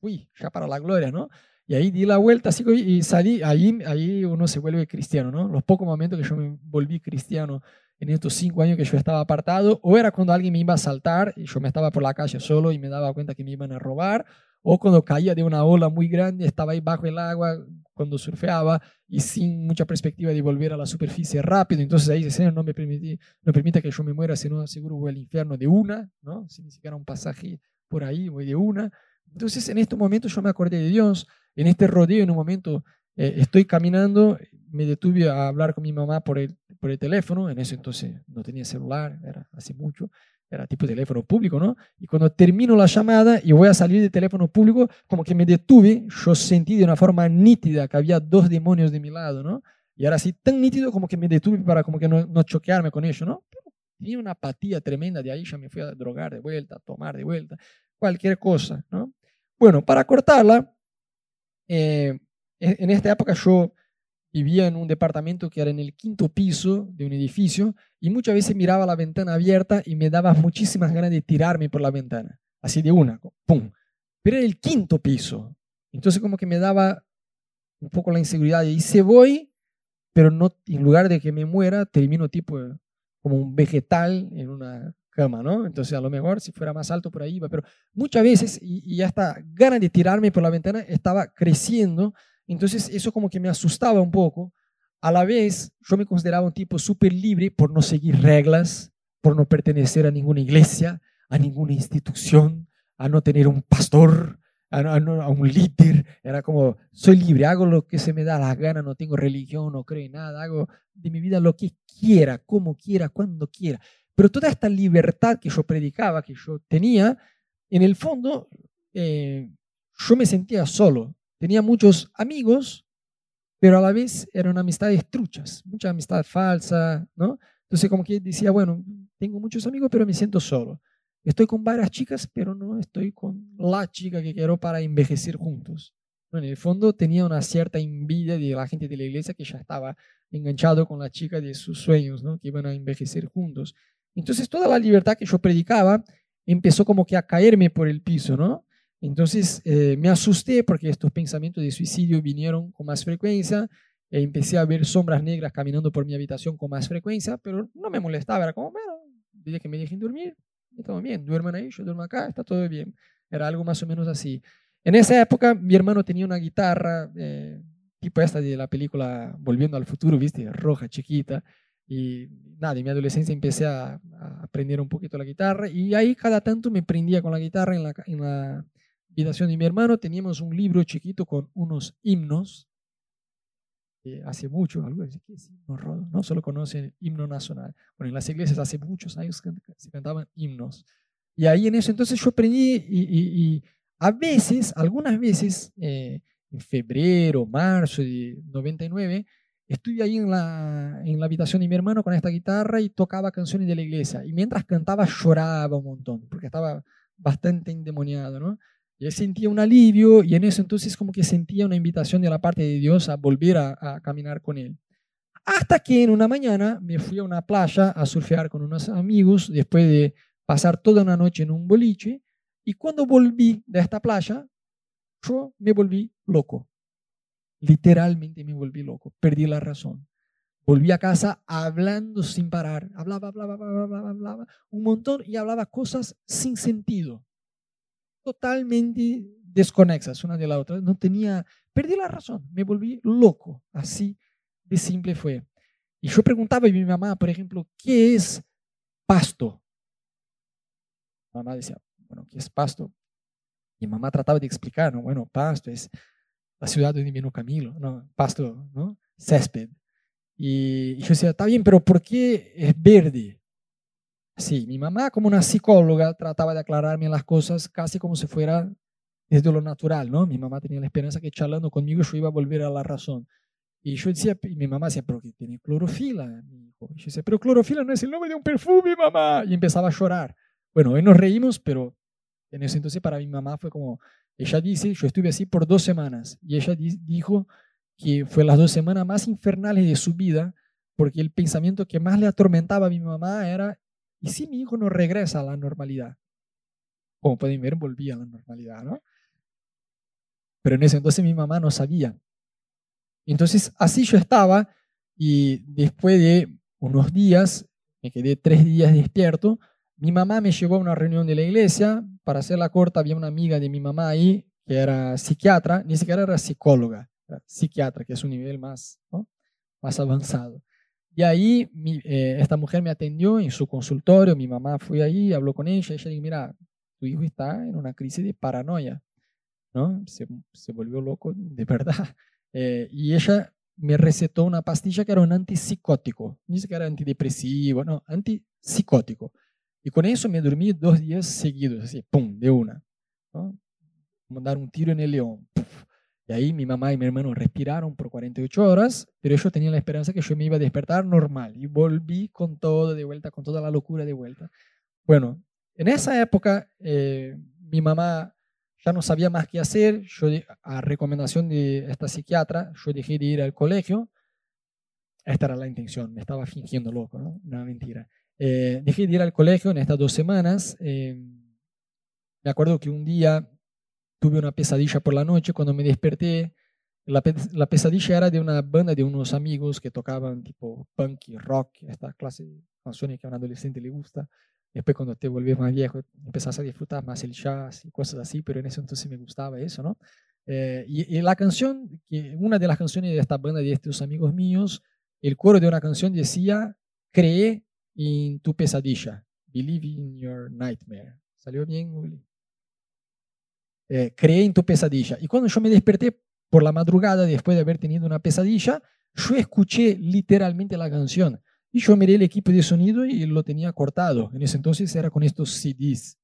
uy, ya para la gloria, ¿no? Y ahí di la vuelta así y salí, ahí, ahí uno se vuelve cristiano, ¿no? Los pocos momentos que yo me volví cristiano en estos cinco años que yo estaba apartado, o era cuando alguien me iba a saltar y yo me estaba por la calle solo y me daba cuenta que me iban a robar, o cuando caía de una ola muy grande, estaba ahí bajo el agua cuando surfeaba y sin mucha perspectiva de volver a la superficie rápido. Entonces ahí dice, Señor, no me, permite, no permita que yo me muera, sino seguro voy al infierno de una, ¿no? Sin ni siquiera un pasaje por ahí, voy de una. Entonces en estos momentos yo me acordé de Dios en este rodeo, en un momento, eh, estoy caminando, me detuve a hablar con mi mamá por el, por el teléfono, en ese entonces no tenía celular, era hace mucho, era tipo teléfono público, ¿no? Y cuando termino la llamada y voy a salir del teléfono público, como que me detuve, yo sentí de una forma nítida que había dos demonios de mi lado, ¿no? Y era así tan nítido como que me detuve para como que no, no choquearme con ellos, ¿no? tenía una apatía tremenda, de ahí ya me fui a drogar de vuelta, a tomar de vuelta, cualquier cosa, ¿no? Bueno, para cortarla, eh, en esta época yo vivía en un departamento que era en el quinto piso de un edificio y muchas veces miraba la ventana abierta y me daba muchísimas ganas de tirarme por la ventana, así de una, ¡pum! Pero era el quinto piso, entonces como que me daba un poco la inseguridad y se voy, pero no, en lugar de que me muera, termino tipo como un vegetal en una cama, ¿no? Entonces a lo mejor si fuera más alto por ahí iba, pero muchas veces, y, y hasta ganas de tirarme por la ventana estaba creciendo, entonces eso como que me asustaba un poco. A la vez yo me consideraba un tipo súper libre por no seguir reglas, por no pertenecer a ninguna iglesia, a ninguna institución, a no tener un pastor, a, a, un líder. Era como, soy libre, hago lo que se me da la gana, no tengo religión, no creo en nada, hago de mi vida lo que quiera, como quiera, cuando quiera. Pero toda esta libertad que yo predicaba, que yo tenía, en el fondo, eh, yo me sentía solo. Tenía muchos amigos, pero a la vez eran amistades truchas, mucha amistad falsa, ¿no? Entonces como que decía, bueno, tengo muchos amigos, pero me siento solo. Estoy con varias chicas, pero no estoy con la chica que quiero para envejecer juntos. En el fondo tenía una cierta envidia de la gente de la iglesia que ya estaba enganchado con la chica de sus sueños, ¿no? que iban a envejecer juntos. Entonces toda la libertad que yo predicaba empezó como que a caerme por el piso, ¿no? Entonces eh, me asusté porque estos pensamientos de suicidio vinieron con más frecuencia, e empecé a ver sombras negras caminando por mi habitación con más frecuencia, pero no me molestaba, era como, bueno, dile que me dejen dormir, está bien, duerman ahí, yo duermo acá, está todo bien. Era algo más o menos así. En esa época mi hermano tenía una guitarra, eh, tipo esta de la película Volviendo al Futuro, ¿viste? Roja, chiquita. Y nada, en mi adolescencia empecé a, aprender un poquito la guitarra y ahí cada tanto me prendía con la guitarra en la, en la habitación de mi hermano. Teníamos un libro chiquito con unos himnos. Eh, hace mucho, algunos ¿qué es himno No solo conocen himno nacional. Bueno, en las iglesias hace muchos años se cantaban himnos. Y ahí en eso entonces yo aprendí y, a veces, algunas veces, eh, en febrero, marzo de 99, Estuve ahí en la, en la habitación de mi hermano con esta guitarra y tocaba canciones de la iglesia. Y mientras cantaba lloraba un montón, porque estaba bastante endemoniado, ¿no? Y sentía un alivio y en eso entonces como que sentía una invitación de la parte de Dios a volver a, a caminar con él. Hasta que en una mañana me fui a una playa a surfear con unos amigos después de pasar toda una noche en un boliche y cuando volví de esta playa, yo me volví loco. Literalmente me volví loco, perdí la razón. Volví a casa hablando sin parar. Hablaba, hablaba, hablaba, hablaba, hablaba un montón y hablaba cosas sin sentido. Totalmente desconexas una de la otra. No tenía, perdí la razón, me volví loco. Así de simple fue. Y yo preguntaba a mi mamá, por ejemplo, ¿qué es pasto? mamá decía, bueno, ¿qué es pasto? Y mamá trataba de explicar, ¿no? Bueno, pasto es la ciudad donde vino Camilo, no, pasto, ¿no? Césped. Y, yo decía, está bien, pero ¿por qué es verde? Sí, mi mamá como una psicóloga trataba de aclararme las cosas casi como si fuera desde lo natural, ¿no? Mi mamá tenía la esperanza que charlando conmigo yo iba a volver a la razón. Y yo decía, y mi mamá decía, pero que tiene clorofila. Y yo decía, pero clorofila no es el nombre de un perfume, mamá. Y empezaba a llorar. Bueno, hoy nos reímos, pero en ese entonces para mi mamá fue como, ella dice, yo estuve así por dos semanas. Y ella dijo que fue las dos semanas más infernales de su vida, porque el pensamiento que más le atormentaba a mi mamá era, ¿y si mi hijo no regresa a la normalidad? Como pueden ver, volvía a la normalidad, ¿no? Pero en ese entonces mi mamá no sabía. Entonces así yo estaba y después de unos días, me quedé tres días despierto, mi mamá me llevó a una reunión de la iglesia, para hacerla corta había una amiga de mi mamá ahí que era psiquiatra, ni siquiera era psicóloga, psiquiatra, que es un nivel más, más avanzado. Y ahí eh, esta mujer me atendió en su consultorio, mi mamá fue ahí, habló con ella, y ella dijo, mira, tu hijo está en una crisis de paranoia, ¿no? Se, volvió loco de verdad. Eh, y ella me recetó una pastilla que era un antipsicótico, ni siquiera antidepresivo, no, antipsicótico. Y con eso me dormí dos días seguidos, así, pum, de una. ¿no? Mandar un tiro en el león. Y ahí mi mamá y mi hermano respiraron por 48 horas, pero ellos tenían la esperanza que yo me iba a despertar normal. Y volví con todo de vuelta, con toda la locura de vuelta. Bueno, en esa época eh, mi mamá ya no sabía más qué hacer. Yo, a recomendación de esta psiquiatra, yo dejé de ir al colegio. Esta era la intención, me estaba fingiendo loco, ¿no? Una mentira. Eh, dejé de ir al colegio en estas dos semanas. Eh, me acuerdo que un día tuve una pesadilla por la noche cuando me desperté. La, la, pesadilla era de una banda de unos amigos que tocaban tipo punk y rock, esta clase de canciones que a un adolescente le gusta. Después cuando te vuelves más viejo empezás a disfrutar más el jazz y cosas así, pero en ese entonces me gustaba eso, ¿no? Eh, y, y, la canción, que una de las canciones de esta banda de estos amigos míos, el coro de una canción decía, cree en tu pesadilla, believe in your nightmare. ¿Salió bien, Uli? Eh, cree en tu pesadilla. Y cuando yo me desperté por la madrugada después de haber tenido una pesadilla, yo escuché literalmente la canción. Y yo miré el equipo de sonido y lo tenía cortado. En ese entonces era con estos CDs.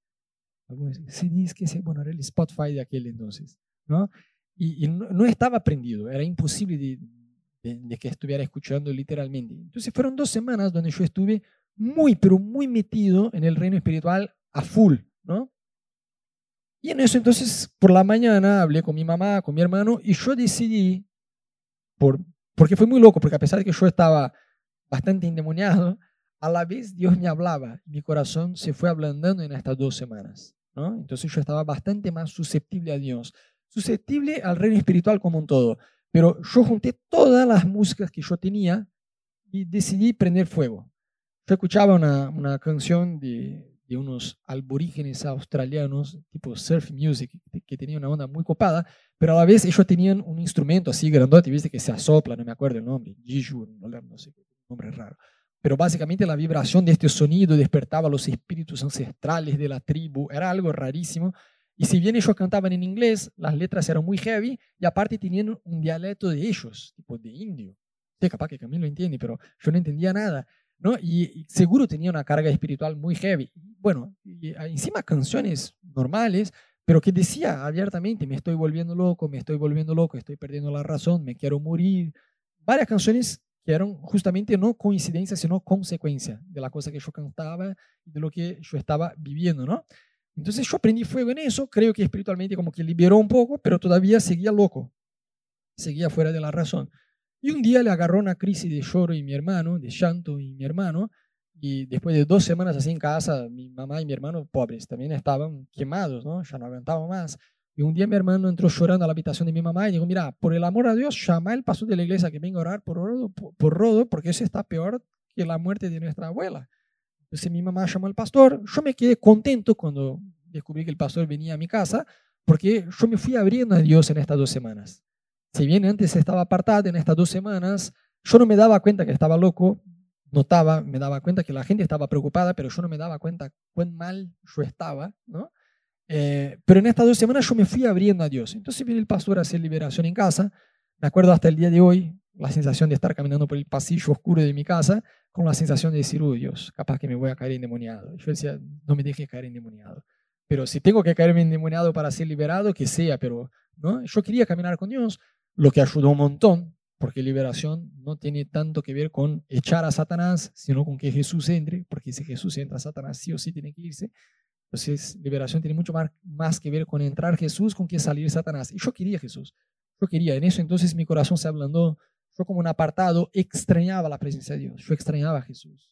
Algunos CDs que se, bueno, era el Spotify de aquel entonces. ¿no? Y, no, estaba prendido, era imposible de, de, que estuviera escuchando literalmente. Entonces fueron dos semanas donde yo estuve muy, pero muy metido en el reino espiritual a full. ¿no? Y en eso entonces por la mañana hablé con mi mamá, con mi hermano, y yo decidí, por, porque fue muy loco, porque a pesar de que yo estaba bastante endemoniado, a la vez Dios me hablaba mi corazón se fue ablandando en estas dos semanas. ¿no? Entonces yo estaba bastante más susceptible a Dios, susceptible al reino espiritual como un todo. Pero yo junté todas las músicas que yo tenía y decidí prender fuego. Yo escuchaba una, una canción de, de unos aborígenes australianos, tipo surf music, que tenía una onda muy copada, pero a la vez ellos tenían un instrumento así grandote, viste, que se asopla, no me acuerdo el nombre, Jiju, no sé nombre raro. Pero básicamente la vibración de este sonido despertaba los espíritus ancestrales de la tribu, era algo rarísimo. Y si bien ellos cantaban en inglés, las letras eran muy heavy y aparte tenían un dialecto de ellos, tipo de indio. Sí, capaz que Camilo entiende, pero yo no entendía nada. ¿No? Y, seguro tenía una carga espiritual muy heavy. Bueno, y encima canciones normales, pero que decía abiertamente, me estoy volviendo loco, me estoy volviendo loco, estoy perdiendo la razón, me quiero morir. Varias canciones que eran justamente no coincidencia, sino consecuencia de la cosa que yo cantaba y de lo que yo estaba viviendo, ¿no? Entonces yo aprendí fuego en eso, creo que espiritualmente como que liberó un poco, pero todavía seguía loco, seguía fuera de la razón. Y un día le agarró una crisis de lloro y mi hermano, de llanto y mi hermano, y después de dos semanas así en casa, mi mamá y mi hermano, pobres, también estaban quemados, ¿no? Ya no aguantaban más. Y un día mi hermano entró llorando a la habitación de mi mamá y dijo, mira, por el amor a Dios, llama al pastor de la iglesia que venga a orar por Rodo, por, Rodo, porque eso está peor que la muerte de nuestra abuela. Entonces mi mamá llamó al pastor. Yo me quedé contento cuando descubrí que el pastor venía a mi casa, porque yo me fui abriendo a Dios en estas dos semanas. Si bien antes estaba apartado, en estas dos semanas yo no me daba cuenta que estaba loco, notaba, me daba cuenta que la gente estaba preocupada, pero yo no me daba cuenta cuán mal yo estaba, ¿no? Eh, pero en estas dos semanas yo me fui abriendo a Dios. Entonces viene el pastor a hacer liberación en casa. Me acuerdo hasta el día de hoy, la sensación de estar caminando por el pasillo oscuro de mi casa con la sensación de decir, uy Dios, capaz que me voy a caer endemoniado. Yo decía, no me dejes caer endemoniado. Pero si tengo que caerme endemoniado para ser liberado, que sea, pero ¿no? yo quería caminar con Dios, lo que ayudó un montón, porque liberación no tiene tanto que ver con echar a Satanás, sino con que Jesús entre, porque si Jesús entra, Satanás sí o sí tiene que irse. Entonces, liberación tiene mucho más, que ver con entrar Jesús, con que salir Satanás. Y yo quería Jesús. Yo quería. En eso entonces mi corazón se ablandó. Yo como un apartado extrañaba la presencia de Dios. Yo extrañaba a Jesús.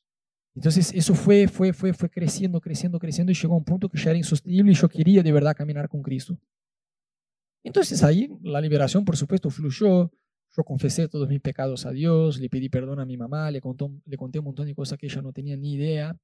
Entonces eso fue, fue, fue, fue creciendo, creciendo, creciendo y llegó a un punto que ya era insostenible y yo quería de verdad caminar con Cristo. Entonces ahí la liberación, por supuesto, fluyó. Yo confesé todos mis pecados a Dios, le pedí perdón a mi mamá, le, contó, le conté un montón de cosas que ella no tenía ni idea.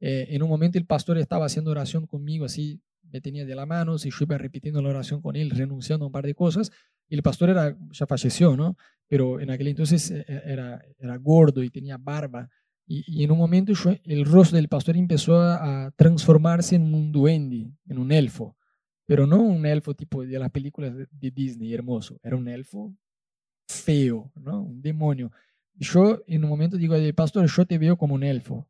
Eh, en un momento el pastor estaba haciendo oración conmigo, así me tenía de la mano, y yo iba repitiendo la oración con él, renunciando a un par de cosas. Y el pastor era, ya falleció, ¿no? Pero en aquel entonces eh, eh, era, era gordo y tenía barba. Y, en un momento el rostro del pastor empezó a, transformarse en un duende, en un elfo. Pero no un elfo tipo de las películas de, Disney, hermoso. Era un elfo feo, ¿no? Un demonio. Yo en un momento digo, pastor, yo te veo como un elfo.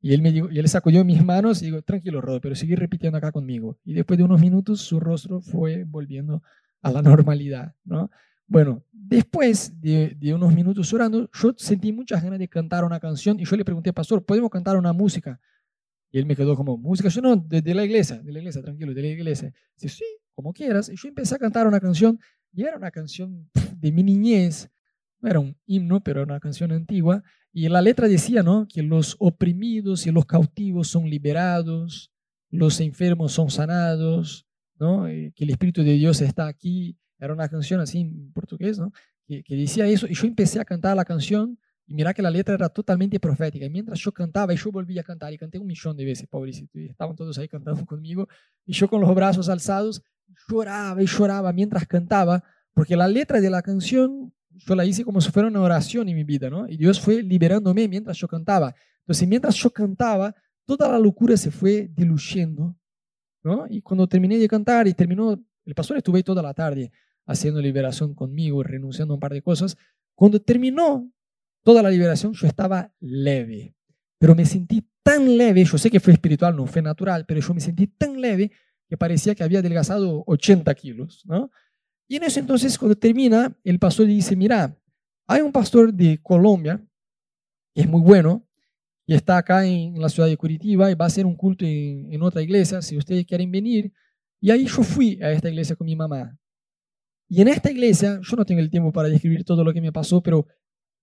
Y él me dijo, y él sacudió mis manos y digo, tranquilo, Rodo, pero sigue repitiendo acá conmigo. Y después de unos minutos su rostro fue volviendo a la normalidad, ¿no? Bueno, después de, unos minutos orando, yo sentí muchas ganas de cantar una canción y yo le pregunté, pastor, ¿podemos cantar una música? Y él me quedó como, música, yo no, de, la iglesia, de la iglesia, tranquilo, de la iglesia. Dice, sí, como quieras. Y yo empecé a cantar una canción y era una canción de mi niñez, no era un himno, pero era una canción antigua. Y la letra decía, ¿no? Que los oprimidos y los cautivos son liberados, los enfermos son sanados, ¿no? Que el Espíritu de Dios está aquí. Era una canción así en portugués, ¿no? Que, decía eso. Y yo empecé a cantar la canción y mira que la letra era totalmente profética. Y mientras yo cantaba, y yo volvía a cantar, y canté un millón de veces, pobrecito. Y estaban todos ahí cantando conmigo. Y yo con los brazos alzados lloraba y lloraba mientras cantaba, porque la letra de la canción yo la hice como si fuera una oración en mi vida, ¿no? Y Dios fue liberándome mientras yo cantaba. Entonces, mientras yo cantaba, toda la locura se fue diluyendo, ¿no? Y cuando terminé de cantar y terminó, el pastor estuvo ahí toda la tarde haciendo liberación conmigo, renunciando a un par de cosas. Cuando terminó toda la liberación, yo estaba leve, pero me sentí tan leve, yo sé que fue espiritual, no fue natural, pero yo me sentí tan leve que parecía que había adelgazado 80 kilos, ¿no? Y en eso entonces, cuando termina, el pastor dice, mira, hay un pastor de Colombia, que es muy bueno, y está acá en la ciudad de Curitiba, y va a hacer un culto en, en otra iglesia, si ustedes quieren venir. Y ahí yo fui a esta iglesia con mi mamá. Y en esta iglesia, yo no tengo el tiempo para describir todo lo que me pasó, pero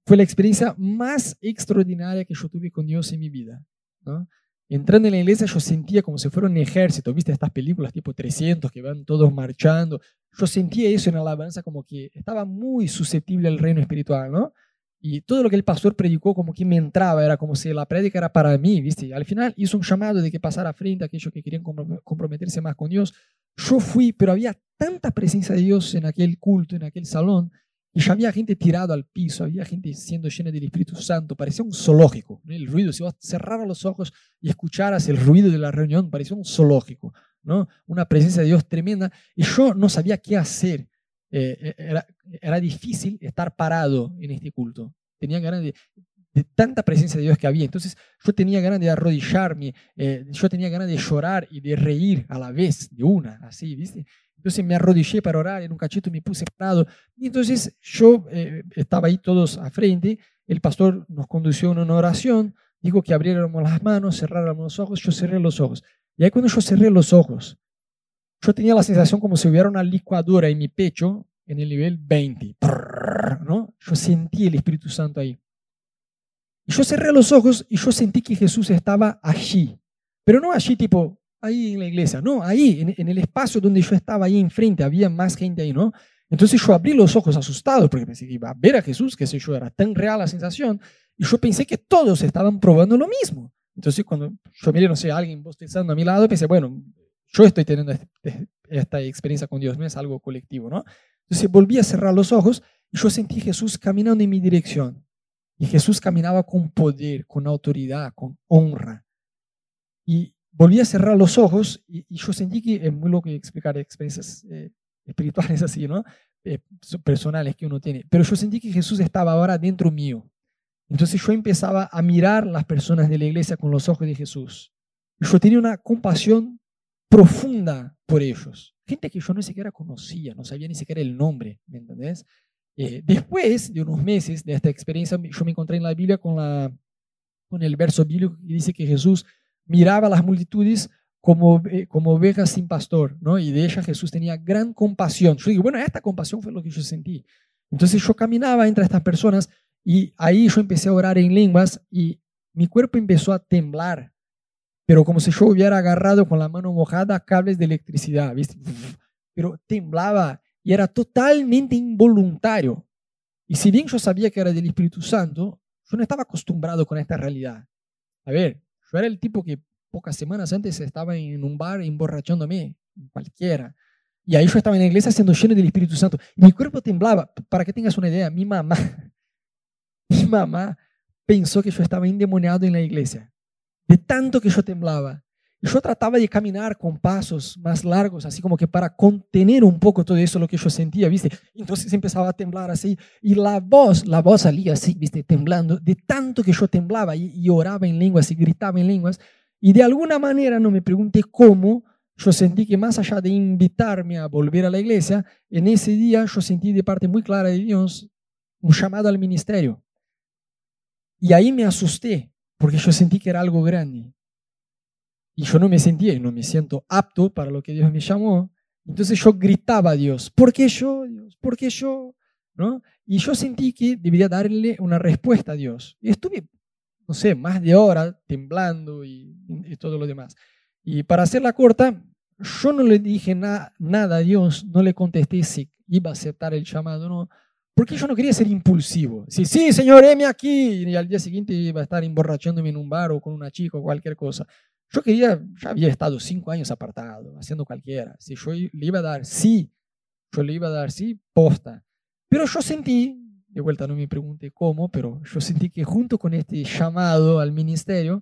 fue la experiencia más extraordinaria que yo tuve con Dios en mi vida. ¿no? Entrando en la iglesia yo sentía como si fuera un ejército, ¿viste? Estas películas tipo 300 que van todos marchando. Yo sentía eso en alabanza como que estaba muy susceptible al reino espiritual, ¿no? Y todo lo que el pastor predicó como que me entraba, era como si la prédica era para mí, ¿viste? Al final hizo un llamado de que pasara frente a aquellos que querían comprometerse más con Dios. Yo fui, pero había tanta presencia de Dios en aquel culto, en aquel salón, y ya había gente tirado al piso, había gente siendo llena del Espíritu Santo, parecía un zoológico. El ruido, si vos cerraras los ojos y escucharas el ruido de la reunión, parecía un zoológico, ¿no? Una presencia de Dios tremenda. Y yo no sabía qué hacer. Eh, eh, era, era, difícil estar parado en este culto. Tenía ganas de, de, tanta presencia de Dios que había. Entonces yo tenía ganas de arrodillarme, eh, yo tenía ganas de llorar y de reír a la vez, de una, así, ¿viste? Entonces me arrodillé para orar, en un cachito me puse parado. Y entonces yo eh, estaba ahí todos a frente, el pastor nos condució en una oración, dijo que abriéramos las manos, cerráramos los ojos, yo cerré los ojos. Y ahí cuando yo cerré los ojos, yo tenía la sensación como si hubiera una licuadora en mi pecho en el nivel 20. ¿no? Yo sentí el Espíritu Santo ahí. Y yo cerré los ojos y yo sentí que Jesús estaba allí. Pero no allí tipo ahí en la iglesia, no, ahí, en, el espacio donde yo estaba ahí enfrente, había más gente ahí, ¿no? Entonces yo abrí los ojos asustado porque pensé que iba a ver a Jesús, que sé yo, era tan real la sensación, y yo pensé que todos estaban probando lo mismo. Entonces cuando yo miré, no sé, a alguien bostezando a mi lado, pensé, bueno, yo estoy teniendo este, este, esta experiencia con Dios, no es algo colectivo, ¿no? Entonces volví a cerrar los ojos y yo sentí Jesús caminando en mi dirección. Y Jesús caminaba con poder, con autoridad, con honra. Y volví a cerrar los ojos y, yo sentí que es muy loco explicar experiencias eh, espirituales así, ¿no? Eh, personales que uno tiene. Pero yo sentí que Jesús estaba ahora dentro mío. Entonces yo empezaba a mirar las personas de la iglesia con los ojos de Jesús. Yo tenía una compasión profunda por ellos. Gente que yo ni siquiera conocía, no sabía ni siquiera el nombre, ¿me entendés? Eh, después de unos meses de esta experiencia, yo me encontré en la Biblia con, la, con el verso bíblico que dice que Jesús miraba a las multitudes como, como ovejas sin pastor, ¿no? Y de ella Jesús tenía gran compasión. Yo digo, bueno, esta compasión fue lo que yo sentí. Entonces yo caminaba entre estas personas y ahí yo empecé a orar en lenguas y mi cuerpo empezó a temblar, pero como si yo hubiera agarrado con la mano mojada cables de electricidad, ¿viste? Pero temblaba y era totalmente involuntario. Y si bien yo sabía que era del Espíritu Santo, yo no estaba acostumbrado con esta realidad. A ver, yo era el tipo que pocas semanas antes estaba en un bar emborrachándome, cualquiera. Y ahí yo estaba en la iglesia siendo lleno del Espíritu Santo. Mi cuerpo temblaba. Para que tengas una idea, mi mamá, mi mamá pensó que yo estaba endemoniado en la iglesia. De tanto que yo temblaba. Yo trataba de caminar con pasos más largos, así como que para contener un poco todo eso, lo que yo sentía, ¿viste? Entonces empezaba a temblar así. Y la voz, la voz salía así, ¿viste? Temblando. De tanto que yo temblaba y, y oraba en lenguas y gritaba en lenguas. Y de alguna manera, no me pregunté cómo, yo sentí que más allá de invitarme a volver a la iglesia, en ese día yo sentí de parte muy clara de Dios un llamado al ministerio. Y ahí me asusté, porque yo sentí que era algo grande. Y yo no me sentía, no me siento apto para lo que Dios me llamó. Entonces yo gritaba a Dios, ¿por qué yo, Dios? ¿Por qué yo? ¿No? Y yo sentí que debería darle una respuesta a Dios. Y estuve, no sé, más de hora temblando y, y todo lo demás. Y para hacerla corta, yo no le dije nada a Dios, no le contesté si iba a aceptar el llamado o no, porque yo no quería ser impulsivo. Sí, sí, señor, heme aquí. Y al día siguiente iba a estar emborrachándome en un bar o con una chica o cualquier cosa. Yo quería, ya había estado cinco años apartado, haciendo cualquiera. Si yo le iba a dar sí, yo le iba a dar sí, posta. Pero yo sentí, de vuelta no me pregunte cómo, pero yo sentí que junto con este llamado al ministerio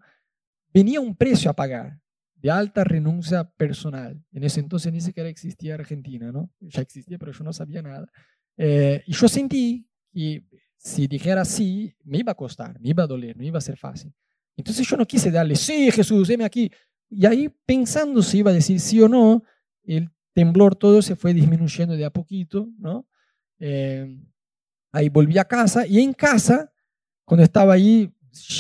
venía un precio a pagar de alta renuncia personal. En ese entonces ni siquiera existía Argentina, ¿no? Ya existía, pero yo no sabía nada. Eh, y yo sentí que si dijera sí, me iba a costar, me iba a doler, no iba a ser fácil. Entonces yo no quise darle, sí, Jesús, heme aquí. Y ahí pensando si iba a decir sí o no, el temblor todo se fue disminuyendo de a poquito, ¿no? Eh, ahí volví a casa y en casa, cuando estaba ahí,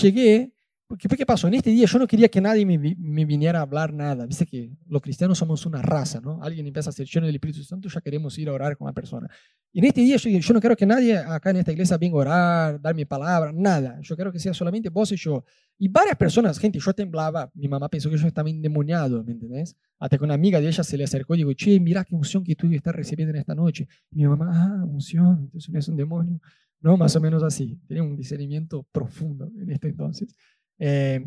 llegué ¿Qué, ¿Qué pasó? En este día yo no quería que nadie me, me, viniera a hablar nada. Viste que los cristianos somos una raza, ¿no? Alguien empieza a ser lleno del Espíritu Santo, ya queremos ir a orar con la persona. Y en este día yo, yo no quiero que nadie acá en esta iglesia venga a orar, darme palabra, nada. Yo quiero que sea solamente vos y yo. Y varias personas, gente, yo temblaba. Mi mamá pensó que yo estaba endemoniado, ¿me entendés? Hasta que una amiga de ella se le acercó y dijo, che, mira qué unción que tú estás recibiendo en esta noche. Y mi mamá, ah, unción, entonces no es un demonio. No, más o menos así. Tenía un discernimiento profundo en este entonces. Eh,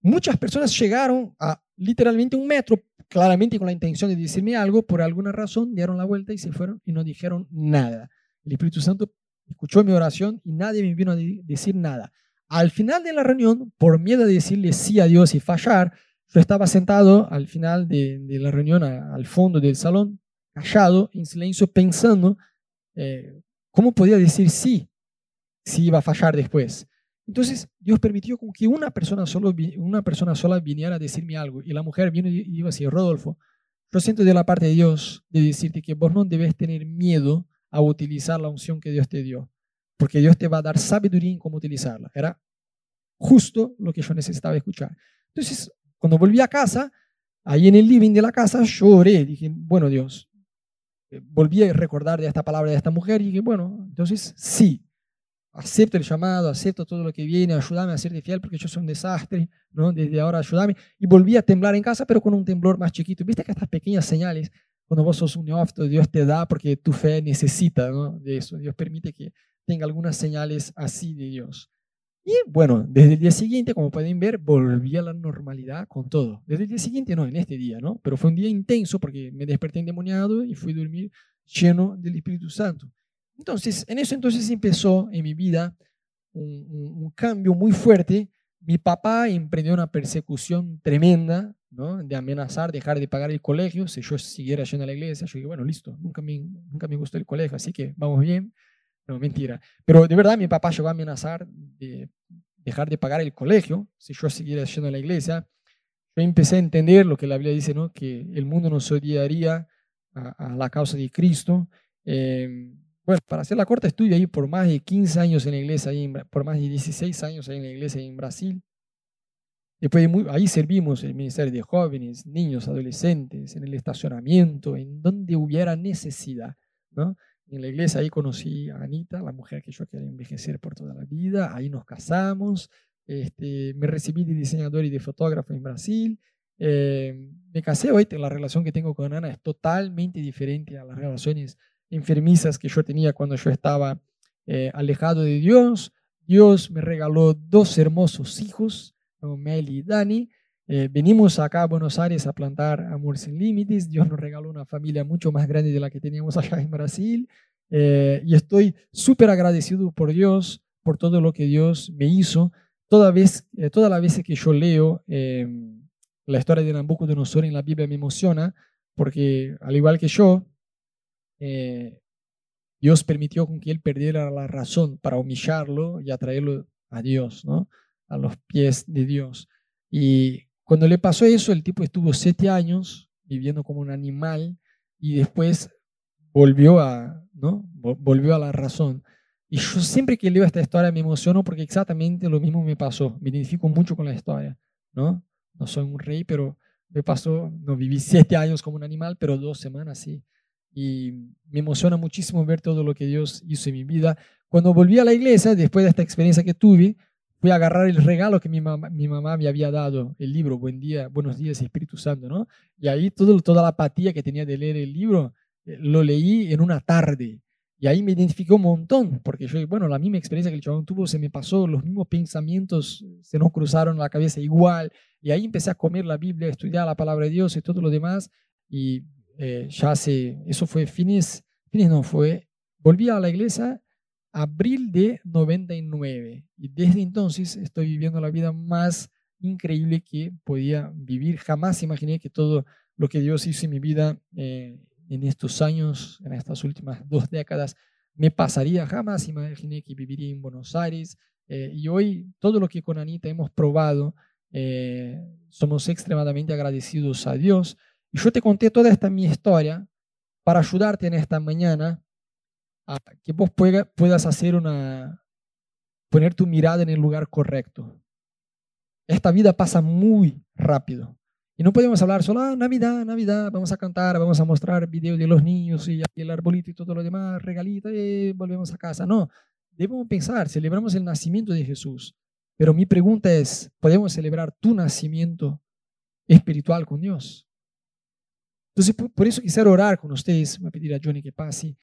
muchas personas llegaron a literalmente un metro, claramente con la intención de decirme algo, por alguna razón dieron la vuelta y se fueron y no dijeron nada. El Espíritu Santo escuchó mi oración y nadie me vino a decir nada. Al final de la reunión, por miedo de decirle sí a Dios y fallar, yo estaba sentado al final de, la reunión, al fondo del salón, callado, en silencio, pensando eh, cómo podía decir sí si iba a fallar después. Entonces Dios permitió que una persona, solo, una persona sola viniera a decirme algo. Y la mujer vino y iba así, Rodolfo, yo siento de la parte de Dios de decirte que vos no debes tener miedo a utilizar la unción que Dios te dio, porque Dios te va a dar sabiduría en cómo utilizarla. Era justo lo que yo necesitaba escuchar. Entonces, cuando volví a casa, ahí en el living de la casa, lloré. Dije, bueno, Dios, eh, volví a recordar de esta palabra de esta mujer y dije, bueno, entonces sí, acepto el llamado, acepto todo lo que viene, ayúdame a ser fiel porque yo soy un desastre, ¿no? Desde ahora ayúdame. Y volví a temblar en casa, pero con un temblor más chiquito. Viste que estas pequeñas señales, cuando vos sos un neófito, Dios te da porque tu fe necesita ¿no? de eso. Dios permite que tenga algunas señales así de Dios. Y bueno, desde el día siguiente, como pueden ver, volví a la normalidad con todo. Desde el día siguiente, no, en este día, ¿no? Pero fue un día intenso porque me desperté endemoniado y fui a dormir lleno del Espíritu Santo. Entonces, en eso entonces empezó en mi vida un, cambio muy fuerte. Mi papá emprendió una persecución tremenda ¿no? de amenazar, dejar de pagar el colegio si yo siguiera yendo a la iglesia. Yo dije, bueno, listo, nunca me, nunca me gustó el colegio, así que vamos bien. No, mentira. Pero de verdad mi papá llegó a amenazar de dejar de pagar el colegio si yo siguiera yendo a la iglesia. Yo empecé a entender lo que la Biblia dice, ¿no? que el mundo nos odiaría a, la causa de Cristo. Eh, bueno, para hacer la corta, estuve ahí por más de 15 años en la iglesia, ahí por más de 16 años ahí en la iglesia en Brasil. Después ahí servimos el Ministerio de Jóvenes, Niños, Adolescentes, en el estacionamiento, en donde hubiera necesidad. ¿no? En la iglesia ahí conocí a Anita, la mujer que yo quería envejecer por toda la vida. Ahí nos casamos. Este, me recibí de diseñador y de fotógrafo en Brasil. Eh, me casé hoy, la relación que tengo con Ana es totalmente diferente a las relaciones enfermizas que yo tenía cuando yo estaba eh, alejado de Dios. Dios me regaló dos hermosos hijos, Mel y Dani. Eh, venimos acá a Buenos Aires a plantar Amor Sin Límites. Dios nos regaló una familia mucho más grande de la que teníamos allá en Brasil. Eh, y estoy súper agradecido por Dios, por todo lo que Dios me hizo. Toda vez, todas las veces que yo leo em, la historia de Nabucodonosor en la Biblia me emociona, porque al igual que yo, eh, Dios permitió que él perdiera la razón para humillarlo y atraerlo a Dios, ¿no? a los pies de Dios. Y cuando le pasó eso, el tipo estuvo siete años viviendo como un animal y después volvió a, ¿no? volvió a la razón. Y yo siempre que leo esta historia me emociono porque exactamente lo mismo me pasó. Me identifico mucho con la historia. No, no soy un rey, pero me pasó, no viví siete años como un animal, pero dos semanas sí y me emociona muchísimo ver todo lo que Dios hizo en mi vida. Cuando volví a la iglesia, después de esta experiencia que tuve, fui a agarrar el regalo que mi mamá, mi mamá me había dado, el libro, Buen día, Buenos días, Espíritu Santo, ¿no? Y ahí todo, toda la apatía que tenía de leer el libro, eh, lo leí en una tarde. Y ahí me identificó un montón, porque yo, bueno, la misma experiencia que el chabón tuvo se me pasó, los mismos pensamientos se nos cruzaron la cabeza igual. Y ahí empecé a comer la Biblia, a estudiar la palabra de Dios y todo lo demás. Y eh, ya hace, eso fue fines, fines no, fue, volví a la iglesia abril de 99 y desde entonces estoy viviendo la vida más increíble que podía vivir. Jamás imaginé que todo lo que Dios hizo en mi vida eh, en estos años, en estas últimas dos décadas, me pasaría. Jamás imaginé que viviría en Buenos Aires. Eh, y hoy todo lo que con Anita hemos probado, somos extremadamente agradecidos a Dios y yo te conté toda esta mi historia para ayudarte en esta mañana a que vos puedas hacer una, poner tu mirada en el lugar correcto. Esta vida pasa muy rápido. Y no podemos hablar solo, ah, Navidad, Navidad, vamos a cantar, vamos a mostrar videos de los niños y el arbolito y todo lo demás, regalito y volvemos a casa. No, debemos pensar, celebramos el nacimiento de Jesús. Pero mi pregunta es, ¿podemos celebrar tu nacimiento espiritual con Dios? Entonces, por, eso quisiera orar con ustedes, voy a pedir a Johnny que pase.